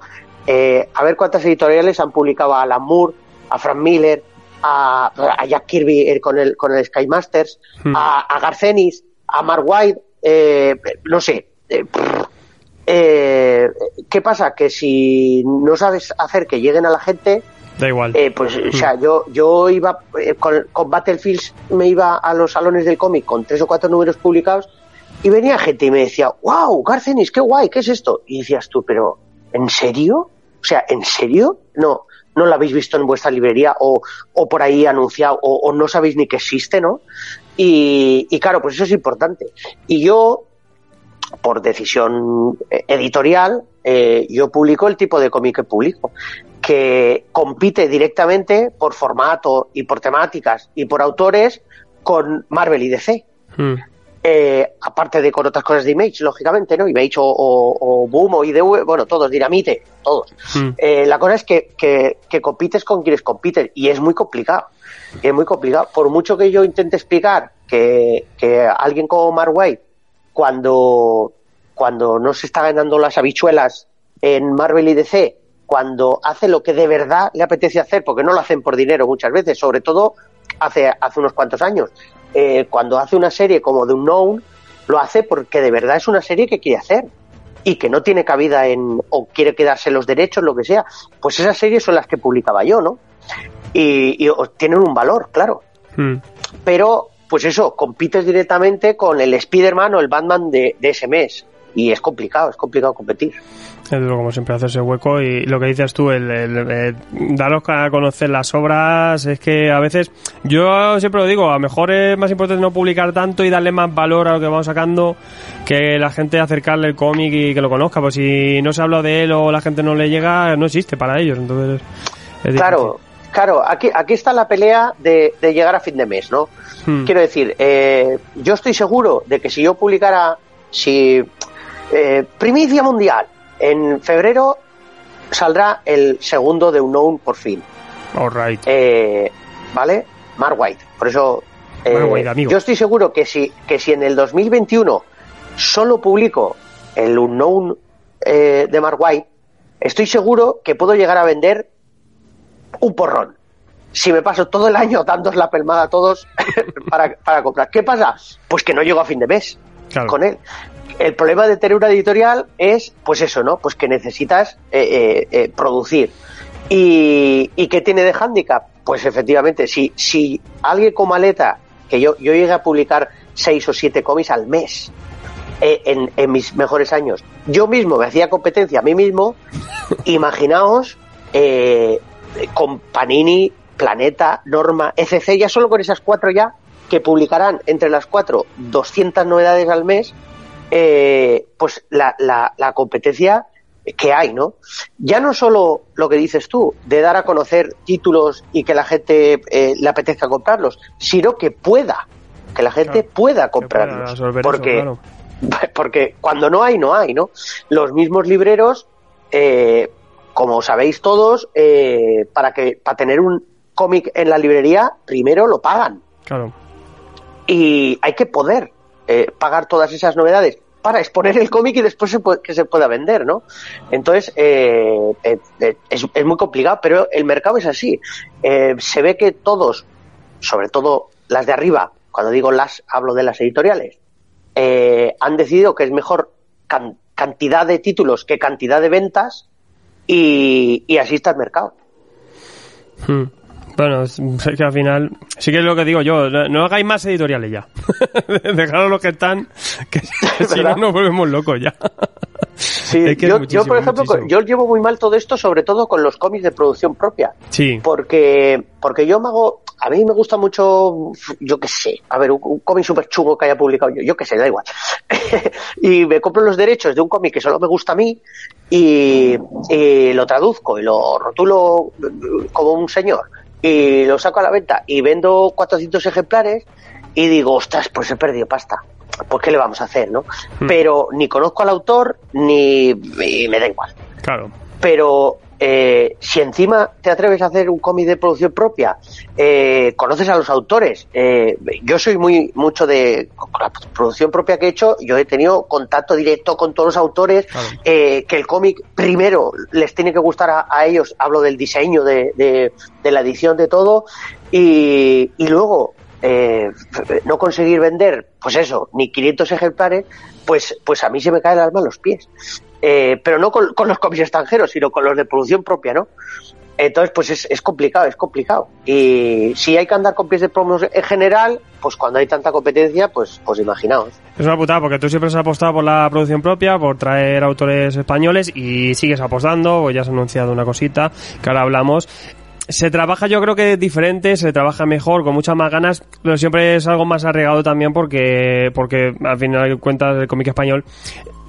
B: a ver cuántas editoriales han publicado a Alan Moore, a Frank Miller, a, a Jack Kirby con el, con el Sky Masters,
A: Hmm.
B: a, a Garcenis, a Mark White, eh, no sé. eh, eh, ¿Qué pasa? Que si no sabes hacer que lleguen a la gente,
A: Da igual.
B: eh, pues, o sea, yo, yo iba eh, con, con Battlefields, me iba a los salones del cómic con tres o cuatro números publicados y venía gente y me decía, wow, Garcenis, qué guay, ¿qué es esto? Y decías tú, pero, ¿en serio? O sea, ¿en serio? No, no lo habéis visto en vuestra librería o, o por ahí anunciado o, o no sabéis ni que existe, ¿no? Y, y claro, pues eso es importante. Y yo, por decisión eh, editorial, eh, yo publico el tipo de cómic que publico, que compite directamente por formato y por temáticas y por autores con Marvel y DC.
A: Mm.
B: Eh, aparte de con otras cosas de Image, lógicamente, ¿no? Image o, o, o Boom o IDV, bueno, todos, Dinamite, todos.
A: Mm.
B: Eh, la cosa es que, que, que compites con quienes compiten y es muy complicado. Es muy complicado. Por mucho que yo intente explicar que, que alguien como Mark White, cuando, cuando no se está ganando las habichuelas en Marvel y DC, cuando hace lo que de verdad le apetece hacer, porque no lo hacen por dinero muchas veces, sobre todo hace, hace unos cuantos años. Eh, cuando hace una serie como The Unknown, lo hace porque de verdad es una serie que quiere hacer y que no tiene cabida en o quiere quedarse los derechos, lo que sea, pues esas series son las que publicaba yo, ¿no? Y, y tienen un valor, claro.
A: Mm.
B: Pero, pues eso, compites directamente con el Spider-Man o el Batman de, de ese mes. Y es complicado, es complicado competir.
A: Es duro, como siempre, hacerse hueco. Y lo que dices tú, el, el- el daros a conocer las obras, es que a veces, yo siempre lo digo, a lo mejor es más importante no publicar tanto y darle más valor a lo que vamos sacando que la gente acercarle el cómic y que lo conozca. Pues si no se habla de él o la gente no le llega, no existe para ellos. Entonces, es
B: Claro, Claro, aquí, aquí está la pelea de, de llegar a fin de mes, ¿no?
A: Hmm.
B: Quiero decir, eh, yo estoy seguro de que si yo publicara, si eh, primicia mundial, en febrero saldrá el segundo de Unknown por fin.
A: All right.
B: Eh, ¿Vale? Mark White. Por eso. eh,
A: Mark White, amigo.
B: Yo estoy seguro que si, que si en el 2021 solo publico el Unknown eh, de Mark White, estoy seguro que puedo llegar a vender un porrón. Si me paso todo el año dándos la pelmada a todos para, para comprar. ¿Qué pasa? Pues que no llego a fin de mes
A: Claro.
B: con él. El problema de tener una editorial es, pues eso, ¿no? Pues que necesitas eh, eh, eh, producir. ¿Y, ¿Y qué tiene de hándicap? Pues efectivamente, si, si alguien como Aleta, que yo, yo llegué a publicar seis o siete cómics al mes eh, en, en mis mejores años, yo mismo me hacía competencia a mí mismo, imaginaos eh, con Panini, Planeta, Norma, ECC, ya solo con esas cuatro ya, que publicarán entre las cuatro 200 novedades al mes, eh, pues la, la, la competencia que hay, ¿no? Ya no solo lo que dices tú, de dar a conocer títulos y que la gente eh, le apetezca comprarlos, sino que pueda, que la gente
A: Claro,
B: pueda comprarlos.
A: eso,
B: Porque,
A: claro.
B: porque cuando no hay, no hay, ¿no? Los mismos libreros, eh, como sabéis todos, eh, para que para tener un cómic en la librería, primero lo pagan
A: Claro.
B: y hay que poder eh, pagar todas esas novedades para exponer el cómic y después se puede- que se pueda vender, ¿no? Entonces, eh, eh, eh, es, muy complicado, pero el mercado es así. Eh, se ve que todos, sobre todo las de arriba, cuando digo las, hablo de las editoriales, han decidido que es mejor can- cantidad de títulos que cantidad de ventas y, y así está el mercado.
A: Hmm. Bueno, es, que al final, sí que es lo que digo yo, no, no hagáis más editoriales ya. Dejaros los que están, que si no nos volvemos locos ya.
B: Sí,
A: Es que es
B: yo, por ejemplo,
A: muchísimo.
B: yo llevo muy mal todo esto, sobre todo con los cómics de producción propia.
A: Sí,
B: porque porque yo me hago a mí me gusta mucho yo qué sé a ver un, un cómic súper chungo que haya publicado yo yo qué sé da igual y me compro los derechos de un cómic que solo me gusta a mí y, y lo traduzco y lo rotulo como un señor y lo saco a la venta y vendo 400 ejemplares y digo ostras pues he perdido pasta pues qué le vamos a hacer no
A: Hmm.
B: pero ni conozco al autor ni me da igual
A: claro.
B: pero eh, si encima te atreves a hacer un cómic de producción propia, eh, conoces a los autores. eh, yo soy muy mucho de con la producción propia que he hecho. Yo he tenido contacto directo con todos los autores.
A: Claro.
B: eh, que el cómic primero les tiene que gustar a, a ellos. Hablo del diseño, de, de- de la edición, de todo. Y, y luego eh, no conseguir vender, pues eso, ni 500 ejemplares, pues, pues a mí se me cae el alma a los pies. Eh, pero no con, los cómics extranjeros, sino con los de producción propia, ¿no? Entonces, pues es, es complicado, es complicado. Y si hay que andar con pies de promos en general, pues cuando hay tanta competencia, pues, pues imaginaos.
A: Es una putada porque tú siempre has apostado por la producción propia, por traer autores españoles y sigues apostando, o ya has anunciado una cosita que ahora hablamos. Se trabaja yo creo que diferente, se trabaja mejor, con muchas más ganas, pero siempre es algo más arregado también porque, porque al final cuentas el cómic español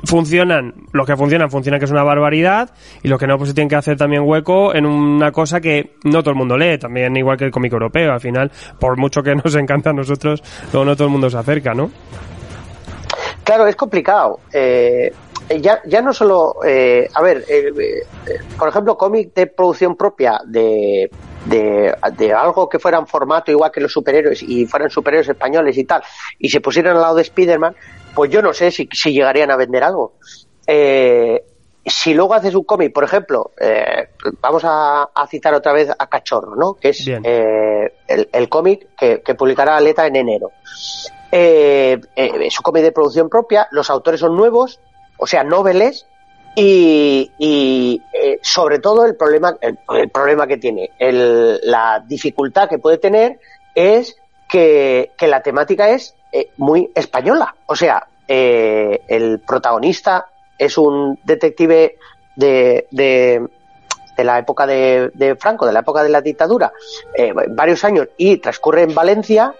A: funcionan, los que funcionan, funcionan que es una barbaridad y los que no pues se tienen que hacer también hueco en una cosa que no todo el mundo lee, también igual que el cómic europeo, al final, por mucho que nos encanta a nosotros, luego no todo el mundo se acerca, ¿no?
B: Claro, es complicado. Eh, ya, ya no solo, eh, a ver, eh, eh, por ejemplo, cómic de producción propia de, de, de algo que fuera en formato igual que los superhéroes y fueran superhéroes españoles y tal, y se pusieran al lado de Spider-Man, pues yo no sé si, si llegarían a vender algo. Eh, si luego haces un cómic, por ejemplo, eh, vamos a, a citar otra vez a Cachorro, ¿no? Que es eh, el, el cómic que, que publicará Aleta en enero. Eh, eh, es un cómic de producción propia, los autores son nuevos, o sea, noveles, y, y, sobre todo el problema, el, el problema que tiene, el- la dificultad que puede tener es que, que la temática es eh, muy española. O sea, eh, el protagonista es un detective de, de, de la época de, de Franco, de la época de la dictadura, eh, varios años, y transcurre en Valencia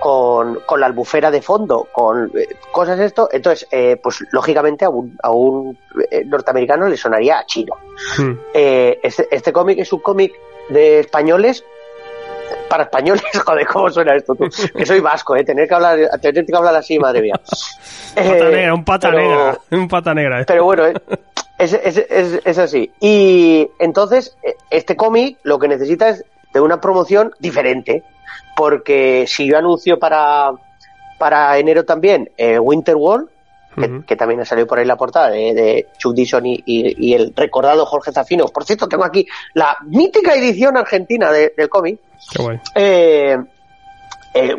B: con, con la albufera de fondo, con eh, cosas esto, entonces, eh, pues lógicamente a un, a un norteamericano le sonaría a chino.
A: Hmm.
B: Este, este cómic es un cómic de españoles para españoles, joder, ¿cómo suena esto tú? Que soy vasco, ¿eh? Tener que hablar, tener que hablar así, madre mía.
A: Pata
B: Eh,
A: negra, un pata
B: pero-
A: negra. Un pata negra. eh.
B: Pero bueno, es, es, es, es así. Y entonces, eh, este cómic lo que necesita es de una promoción diferente. Porque si yo anuncio para, para enero también eh, Winter World, que, también ha salido por ahí la portada de, de Chuck Dixon y, y- y el recordado Jorge Zafino. Por cierto, tengo aquí la mítica edición argentina de- del cómic.
A: Qué guay.
B: Eh, eh,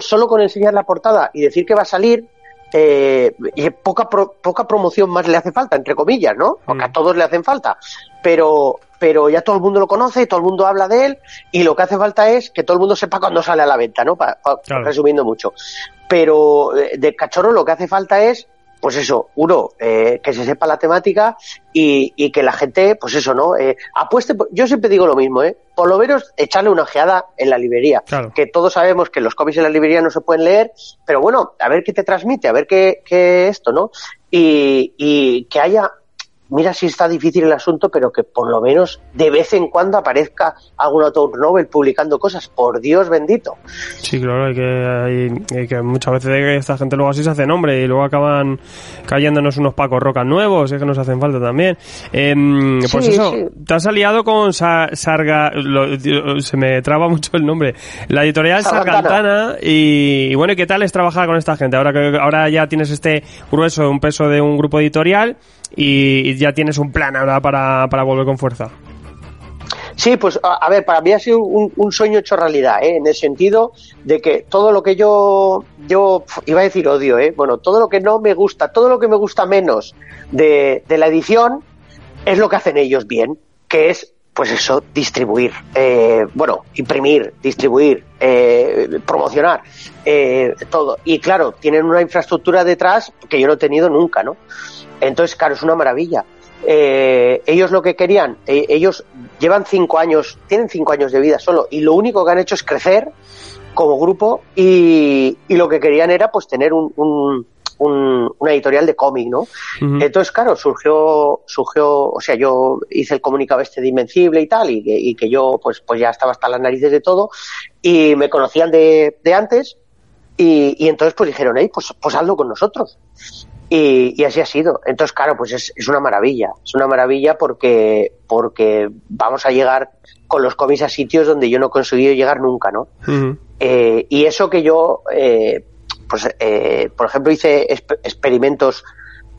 B: solo con enseñar la portada y decir que va a salir, eh, y poca, pro- poca promoción más le hace falta, entre comillas, ¿no? Porque a
A: Mm.
B: todos le hacen falta. Pero, pero ya todo el mundo lo conoce, todo el mundo habla de él, y lo que hace falta es que todo el mundo sepa cuándo sale a la venta, ¿no? Pa- pa-
A: Claro.
B: Resumiendo mucho. Pero eh, de cachorro lo que hace falta es pues eso, uno, eh, que se sepa la temática y, y que la gente, pues eso, ¿no? Eh, apueste, por- yo siempre digo lo mismo, ¿eh? Por lo menos echarle una ojeada en la librería.
A: Claro.
B: Que todos sabemos que los cómics en la librería no se pueden leer, pero bueno, a ver qué te transmite, a ver qué, qué esto, ¿no? Y, y que haya, mira si está difícil el asunto, pero que por lo menos de vez en cuando aparezca algún autor novel publicando cosas, por Dios bendito.
A: Sí, claro, hay que, hay, hay que muchas veces que esta gente luego así se hace nombre y luego acaban cayéndonos unos pacos rocas nuevos, es que nos hacen falta también. Em, pues
B: Sí,
A: eso,
B: sí.
A: te has aliado con Sa- Sarga, lo- se me traba mucho el nombre, la editorial
B: Sargantana.
A: Sargantana y, y bueno, ¿y qué tal es trabajar con esta gente? Ahora que ahora ya tienes este grueso, un peso de un grupo editorial y, y ya tienes un plan ahora para, para volver con fuerza.
B: Sí, pues a, ver, para mí ha sido un, sueño hecho realidad, ¿eh? en el sentido de que todo lo que yo, yo iba a decir odio, ¿eh? bueno, todo lo que no me gusta, todo lo que me gusta menos de, de la edición es lo que hacen ellos bien, que es, pues eso, distribuir, eh, bueno, imprimir, distribuir, eh, promocionar, eh, todo. Y claro, tienen una infraestructura detrás que yo no he tenido nunca, ¿no? Entonces, claro, es una maravilla. Eh, ellos lo que querían, eh, ellos llevan cinco años, tienen cinco años de vida solo, y lo único que han hecho es crecer como grupo y, y lo que querían era pues tener un, un- un- una editorial de cómic, ¿no? Entonces, claro, surgió, surgió, o sea, yo hice el comunicado este de Invencible y tal, y, que- y que yo pues, pues ya estaba hasta las narices de todo, y me conocían de, de antes, y, y entonces pues dijeron, hey, pues, pues hazlo con nosotros. Y, y así ha sido. Entonces, claro, pues es, es una maravilla. Es una maravilla porque, porque vamos a llegar con los cómics a sitios donde yo no he conseguido llegar nunca, ¿no? Eh, y eso que yo, eh, pues, eh, por ejemplo, hice exp- experimentos,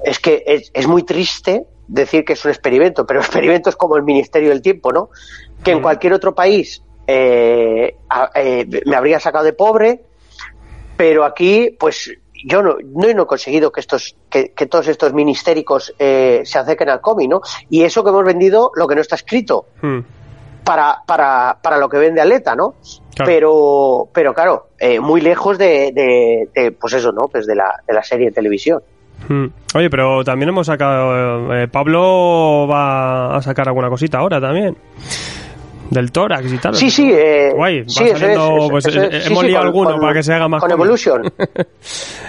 B: es que es, es muy triste decir que es un experimento, pero experimentos como el Ministerio del Tiempo, ¿no? Que en cualquier otro país eh, eh, me habría sacado de pobre, pero aquí, pues yo no, no, no he conseguido que estos, que, que todos estos ministéricos eh, se acerquen al cómic, ¿no? Y eso que hemos vendido, lo que no está escrito
A: Mm.
B: para, para, para lo que vende Aleta, ¿no?
A: Claro.
B: Pero, pero claro, eh, muy lejos de, de, de, pues eso, ¿no? Pues de la, de la serie de televisión.
A: Mm. Oye, pero también hemos sacado. eh, Pablo va a sacar alguna cosita ahora también. Del tórax y tal.
B: Sí, sí, eh,
A: Guay,
B: sí,
A: saliendo,
B: es,
A: pues,
B: eso
A: eh,
B: es, sí,
A: hemos
B: sí,
A: liado
B: con-
A: alguno
B: con-
A: para que se haga más
B: Con. Evolution.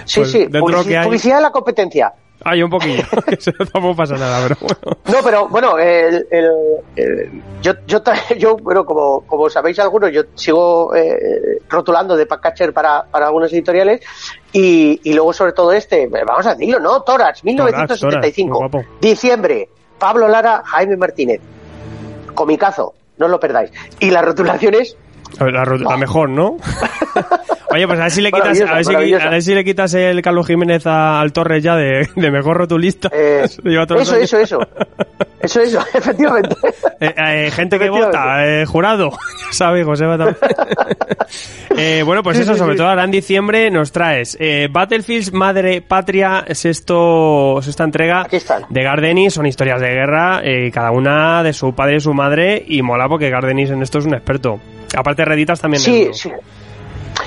B: Sí,
A: Pues
B: sí,
A: dentro
B: publici-
A: que hay-
B: publicidad de la competencia.
A: Hay un poquillo. Eso tampoco pasa nada, pero bueno.
B: No, pero bueno, el, el- el- yo, yo, yo, bueno, como, como sabéis algunos, yo sigo eh, rotulando de packaging para, para algunas editoriales y, y luego sobre todo este, vamos a decirlo, ¿no? Torax, 1975,
A: Torax, guapo.
B: diciembre, Pablo Lara, Jaime Martínez, comicazo, no os lo perdáis. Y las rotulaciones,
A: A ver, La, ru- la mejor, ¿no? Oye, pues a ver si le quitas, a ver si, a ver si le quitas el Carlos Jiménez a- al Torres ya de, de mejor rotulista.
B: eh, eso,
A: años.
B: eso, eso, eso, eso, efectivamente.
A: Eh, eh, gente que vota, eh, jurado. Ya sabes, Joseba también. Eh, bueno, pues eso, sobre todo ahora en diciembre nos traes eh, Battlefields Madre Patria, sexto, sexta entrega
B: Aquí están.
A: de Gardenis. Son historias de guerra, eh, cada una de su padre y su madre. Y mola porque Gardenis en esto es un experto. Aparte, Reditas también.
B: Sí, sí.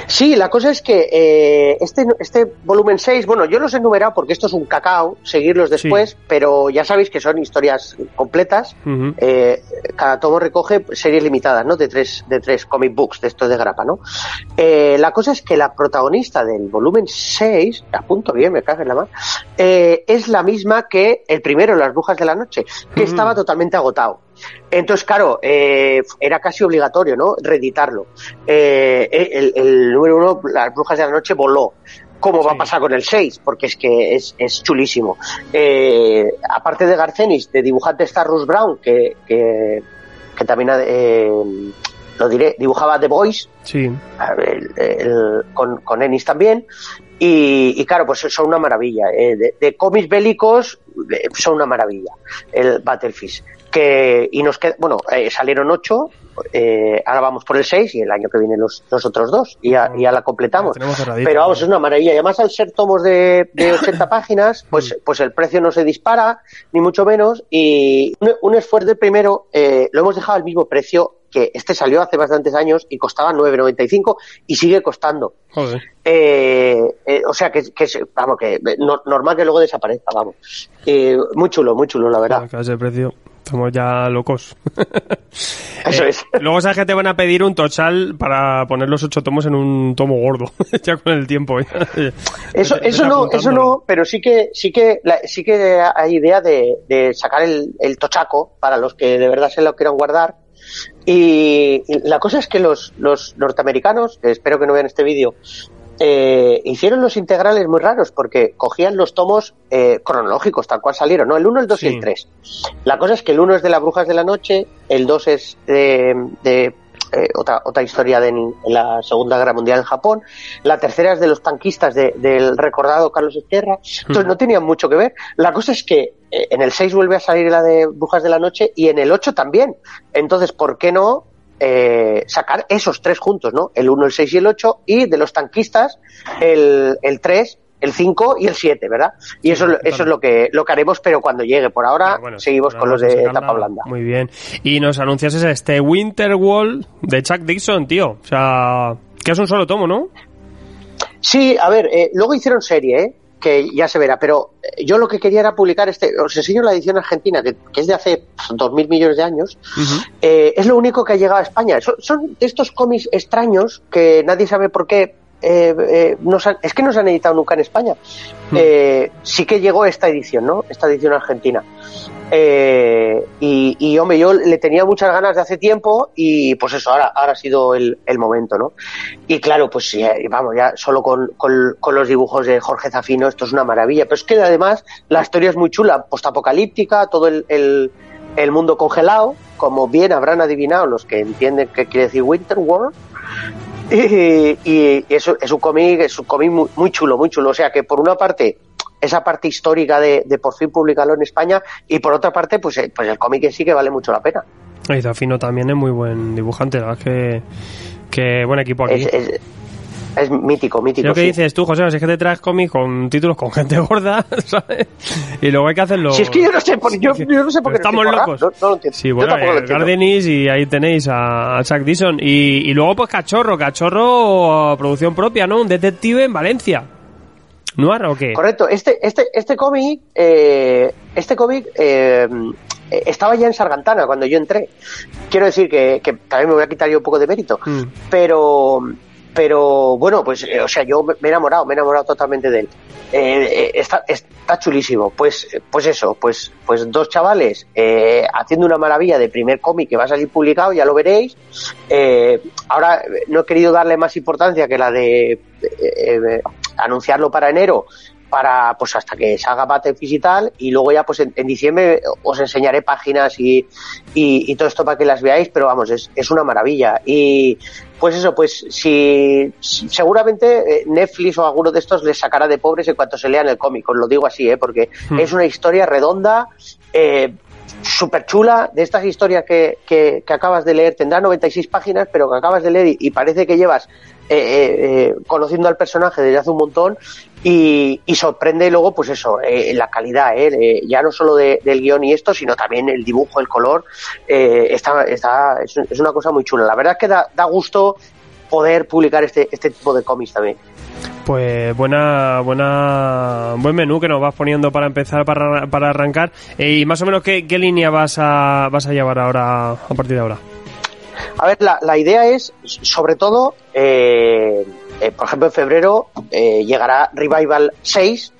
B: Sí, la cosa es que eh, este, este volumen 6, bueno, yo los he enumerado porque esto es un cacao, seguirlos después,
A: Sí.
B: pero ya sabéis que son historias completas. Eh, cada tomo recoge series limitadas, ¿no? De tres, de tres comic books, de estos de grapa, ¿no? Eh, la cosa es que la protagonista del volumen 6, apunto bien, me cago en la mano, eh, es la misma que el primero, Las Brujas de la Noche, que estaba totalmente agotado. Entonces, claro, eh, era casi obligatorio, ¿no? Reeditarlo. Eh, el, el número uno, Las Brujas de la Noche, voló. ¿Cómo va a pasar con el 6? Porque es que es, es chulísimo. Eh, aparte de Garcenis, de dibujante está Russ Brown, que, que, que también eh, lo diré, dibujaba The Boys,
A: Sí.
B: el- el- con, con Ennis también. Y, y claro, pues son una maravilla. eh, de, de cómics bélicos eh, son una maravilla. El Battlefield. Que, y nos queda, bueno, eh, salieron ocho, eh, ahora vamos por el seis y el año que viene los, los otros dos y ya, ya la completamos.
A: La tenemos cerradita,
B: Pero vamos,
A: ¿no?
B: es una maravilla. Y además, al ser tomos de, de 80 páginas, pues, pues el precio no se dispara, ni mucho menos. Y un, un esfuerzo primero, eh, lo hemos dejado al mismo precio que este salió hace bastantes años y costaba 9,95 y sigue costando.
A: Joder.
B: Eh, eh, o sea que, que vamos que no- normal que luego desaparezca, vamos. Eh, muy chulo, muy chulo, la verdad.
A: Ese precio estamos ya locos.
B: Eso es.
A: Luego sabes que te van a pedir un total para poner los ocho tomos en un tomo gordo, ya con el tiempo.
B: Eso, eso no, eso no, pero sí que, sí que, la- sí que hay idea de, de sacar el, el tochaco para los que de verdad se lo quieran guardar. Y, y la cosa es que los, los norteamericanos, espero que no vean este vídeo, eh, hicieron los integrales muy raros porque cogían los tomos eh, cronológicos, tal cual salieron, ¿no? El 1, el 2 y el 3. La cosa es que el 1 es de las brujas de la noche, el 2 es de, de, eh, otra, otra historia de en la Segunda Guerra Mundial en Japón, la tercera es de los tanquistas de- del recordado Carlos Ezquerra, entonces no tenían mucho que ver. La cosa es que eh, en el 6 vuelve a salir la de Brujas de la Noche y en el 8 también. Entonces, ¿por qué no eh, sacar esos tres juntos, ¿no? El 1, el 6 y el 8 y de los tanquistas el, el 3 el 5 y el 7, ¿verdad? Y eso, eso es lo que, lo que haremos, pero cuando llegue. Por ahora
A: Ah, bueno,
B: seguimos con los de tapa blanda.
A: Muy bien. Y nos anuncias este Winter Wall de Chuck Dixon, tío. O sea, que es un solo tomo, ¿no?
B: Sí, a ver, eh, luego hicieron serie, ¿eh? que ya se verá, pero eh, yo lo que quería era publicar este, os enseño la edición argentina, que, que es de hace dos mil millones de años, eh, es lo único que ha llegado a España. Son, son de estos cómics extraños que nadie sabe por qué. Eh, eh, no se han- es que no se han editado nunca en España. Eh, sí que llegó esta edición, ¿no? Esta edición argentina. Y, y, hombre, yo le tenía muchas ganas de hace tiempo y pues eso, ahora, ahora ha sido el, el momento, ¿no? Y claro, pues sí, vamos, ya solo con, con, con los dibujos de Jorge Zafino, esto es una maravilla. Pero es que además la historia es muy chula, postapocalíptica, todo el, el, el mundo congelado, como bien habrán adivinado los que entienden qué quiere decir Winter World. Y, y eso es un cómic, es un cómic muy, muy chulo, muy chulo. O sea que por una parte, esa parte histórica de, de por fin publicarlo en España, y por otra parte, pues, eh, pues el cómic en sí que vale mucho la pena.
A: Y Zafino también es muy buen dibujante, la verdad es que, que buen equipo aquí.
B: Es, es, es mítico, mítico.
A: Lo que
B: sí.
A: dices tú, José, es que te traes cómics con títulos con gente gorda, ¿sabes? Y luego hay que hacerlo.
B: Si es que yo no sé por, yo, yo no sé por qué
A: Estamos locos.
B: No, no lo entiendo.
A: Sí, bueno, eh. Gardenis y ahí tenéis a, a Chuck Dixon. Y, y luego, pues Cachorro, Cachorro, producción propia, ¿no? Un detective en Valencia. ¿Noir o qué?
B: Correcto. Este, este, este cómic, eh, este cómic eh, estaba ya en Sargantana cuando yo entré. Quiero decir que, que también me voy a quitar yo un poco de mérito.
A: Mm.
B: Pero, pero bueno, pues, eh, o sea, yo me he enamorado, me he enamorado totalmente de él. Eh, eh, está, está chulísimo. Pues, pues eso, pues, pues dos chavales haciendo una maravilla de primer cómic que va a salir publicado, ya lo veréis. Ahora no he querido darle más importancia que la de anunciarlo para enero para pues hasta que salga Battlefield y y luego ya pues en, en diciembre os enseñaré páginas y, y, y todo esto para que las veáis pero vamos es, es una maravilla y pues eso pues si, seguramente eh, Netflix o alguno de estos les sacará de pobres en cuanto se lean el cómic os lo digo así eh porque
A: Hmm.
B: es una historia redonda eh, súper chula de estas historias que, que, que acabas de leer tendrá 96 páginas pero que acabas de leer y, y parece que llevas eh, eh, eh, conociendo al personaje desde hace un montón y, y sorprende luego pues eso la calidad eh, ya no solo de- del guion y esto sino también el dibujo el color está, está es, una cosa muy chula la verdad es que da, da gusto poder publicar este, este tipo de cómics también.
A: Pues buena, buena, buen menú que nos vas poniendo para empezar, para, para arrancar. Y más o menos, ¿qué, qué línea vas a, vas a llevar ahora, a partir de ahora?
B: A ver, la, la idea es, sobre todo, eh, eh, por ejemplo, en febrero eh, llegará Revival 6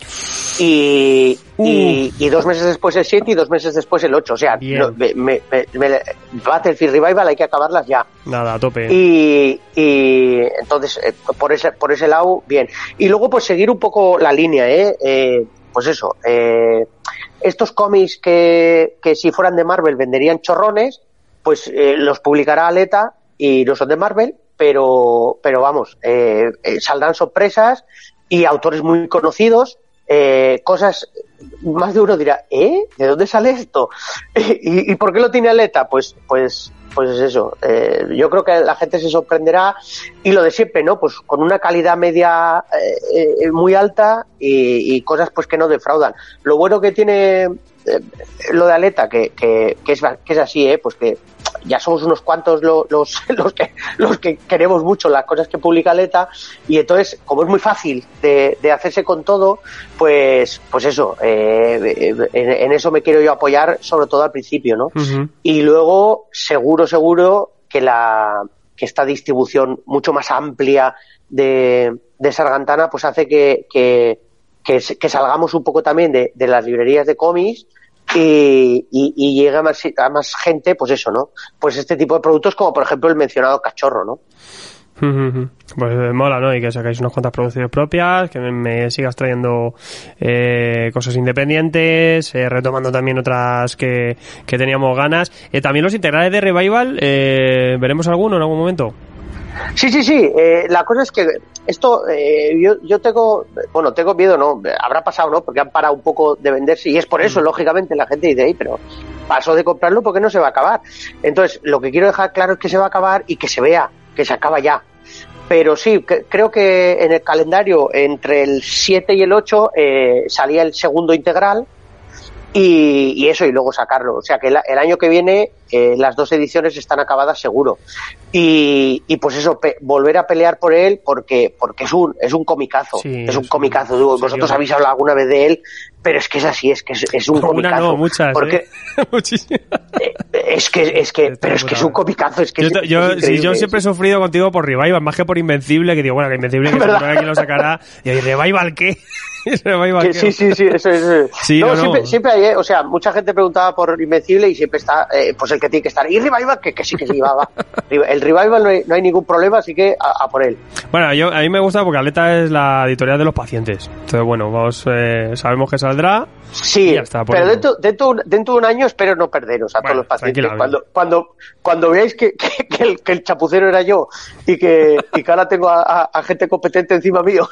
B: y, y, y dos meses después el 7 y dos meses después el 8. O sea, no, me, me- me- Battlefield Revival hay que acabarlas ya.
A: Nada, a tope.
B: Y, y entonces, eh, por ese, por ese lado, bien. Y luego, pues seguir un poco la línea, ¿eh? Eh, pues eso, eh, estos cómics que, que si fueran de Marvel venderían chorrones, pues eh, los publicará Aleta y no son de Marvel, pero, pero vamos, eh, eh, saldrán sorpresas y autores muy conocidos, eh, cosas, más de uno dirá, ¿eh? ¿De dónde sale esto? ¿Y, y por qué lo tiene Aleta? Pues, pues, pues es eso. eh, yo creo que la gente se sorprenderá y lo de siempre, ¿no? Pues con una calidad media eh, eh, muy alta y, y cosas pues que no defraudan. Lo bueno que tiene eh, lo de Aleta, que, que, que, es, que es así, ¿eh? Pues que ya somos unos cuantos lo- los, los, que, los que queremos mucho las cosas que publica Aleta y entonces, como es muy fácil de, de hacerse con todo, pues, pues eso, eh, en, en eso me quiero yo apoyar, sobre todo al principio, ¿no? Y luego, seguro, seguro que la que esta distribución mucho más amplia de, de Sargantana pues hace que, que, que, que salgamos un poco también de, de las librerías de cómics y, y, y llegue a más, a más gente, pues eso, ¿no? Pues este tipo de productos como por ejemplo el mencionado cachorro, ¿no?
A: Pues eh, mola, ¿no? Y que sacáis unas cuantas producciones propias, que me, me sigas trayendo eh, cosas independientes, eh, retomando también otras que, que teníamos ganas. Eh, también los integrales de Revival, eh, ¿veremos alguno en algún momento?
B: Sí, sí, sí. eh, la cosa es que esto, eh, yo, yo tengo, bueno, tengo miedo, ¿no? Habrá pasado, ¿no? Porque han parado un poco de venderse y es por eso, lógicamente, la gente dice, "Ey, pero paso de comprarlo porque no se va a acabar. Entonces, lo que quiero dejar claro es que se va a acabar y que se vea, que se acaba ya. Pero sí, que- creo que en el calendario entre el 7 y el 8 eh, salía el segundo integral y, y eso, y luego sacarlo. O sea que el, el año que viene eh, las dos ediciones están acabadas seguro. Y, y pues eso, pe- volver a pelear por él porque porque es un es un comicazo.
A: Sí,
B: es un comicazo.
A: sí,
B: Vosotros habéis hablado alguna vez de él, pero es que es así, es que es, es un
A: Una
B: comicazo.
A: no, muchas,
B: porque
A: ¿eh?
B: Eh, es que es que pero es que es un comicazo, es que
A: Yo,
B: es,
A: yo-
B: es
A: yo siempre he sufrido contigo por Revival, más que por Invencible, que digo, bueno, que Invencible que que lo sacará. Y ahí, ¿Revival qué? ¿Revival
B: Que
A: qué?
B: sí, sí, sí, eso es. eso es.
A: Sí,
B: no,
A: no, no.
B: Siempre, siempre hay, ¿eh? o sea, mucha gente preguntaba por Invencible y siempre está, eh, pues el que tiene que estar. ¿Y Revival? Que, que sí, que sí, va, va. El Revival no hay, no hay ningún problema, así que a, a por él.
A: Bueno, yo, a mí me gusta porque Aleta es la editorial de los pacientes. Entonces, bueno, vamos, eh, sabemos que saldrá.
B: Sí,
A: ya está,
B: pero dentro, dentro, dentro de un año espero no perderos a
A: Bueno,
B: todos los pacientes. Cuando, cuando, cuando veáis que, que, que el, que el chapucero era yo y que, y que ahora tengo a, a- a gente competente encima mío,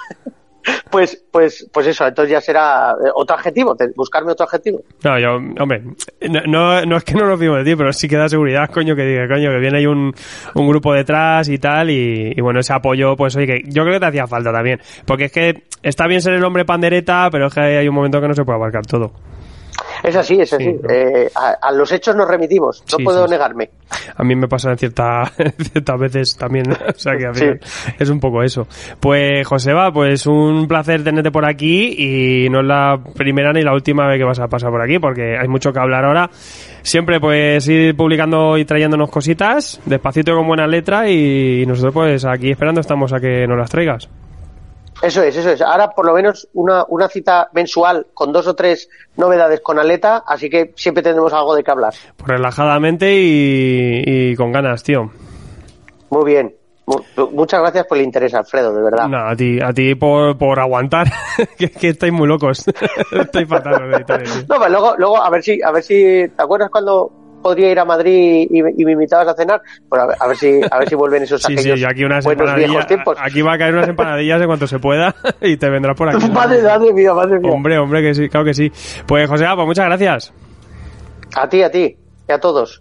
B: pues, pues, pues eso, entonces ya será eh, otro adjetivo, buscarme otro adjetivo.
A: No, yo, hombre, no, no, no es que no lo fío de ti, pero sí que da seguridad, coño, que diga, coño, que viene ahí un, un grupo detrás y tal, y, y bueno, ese apoyo, pues oye, que yo creo que te hacía falta también. Porque es que está bien ser el hombre pandereta, pero es que hay un momento que no se puede abarcar todo.
B: Es así, es así.
A: Sí, ¿no?
B: Eh, a, a los hechos nos remitimos, no
A: Sí,
B: puedo
A: sí,
B: negarme.
A: A mí me pasa en cierta, ciertas veces también, o sea que al
B: Sí.
A: final es un poco eso. Pues Joseba, pues un placer tenerte por aquí y no es la primera ni la última vez que vas a pasar por aquí porque hay mucho que hablar ahora. Siempre pues ir publicando y trayéndonos cositas, despacito con buena letra y nosotros pues aquí esperando estamos a que nos las traigas.
B: Eso es, eso es. Ahora por lo menos una, una cita mensual con dos o tres novedades con Aleta, así que siempre tendremos algo de qué hablar.
A: Pues relajadamente y, y con ganas, tío.
B: Muy bien. Mu- muchas gracias por el interés, Alfredo, de verdad.
A: No, a ti, a ti por, por aguantar, que, que estáis muy locos. Estoy fatal los editores, tío.
B: No, pues luego, luego a ver si, a ver si, ¿te acuerdas cuando podría ir a Madrid y, y me invitabas a cenar? Pues a ver, a ver si, a ver si vuelven esos
A: Sí, sí,
B: aquellos
A: yo aquí unas
B: buenos viejos tiempos.
A: Aquí va a caer unas empanadillas en cuanto se pueda y te vendrás por aquí.
B: Madre, madre mía, madre mía.
A: Hombre, hombre, que sí, claro que sí. Pues José, pues muchas gracias.
B: A ti, a ti, y a todos.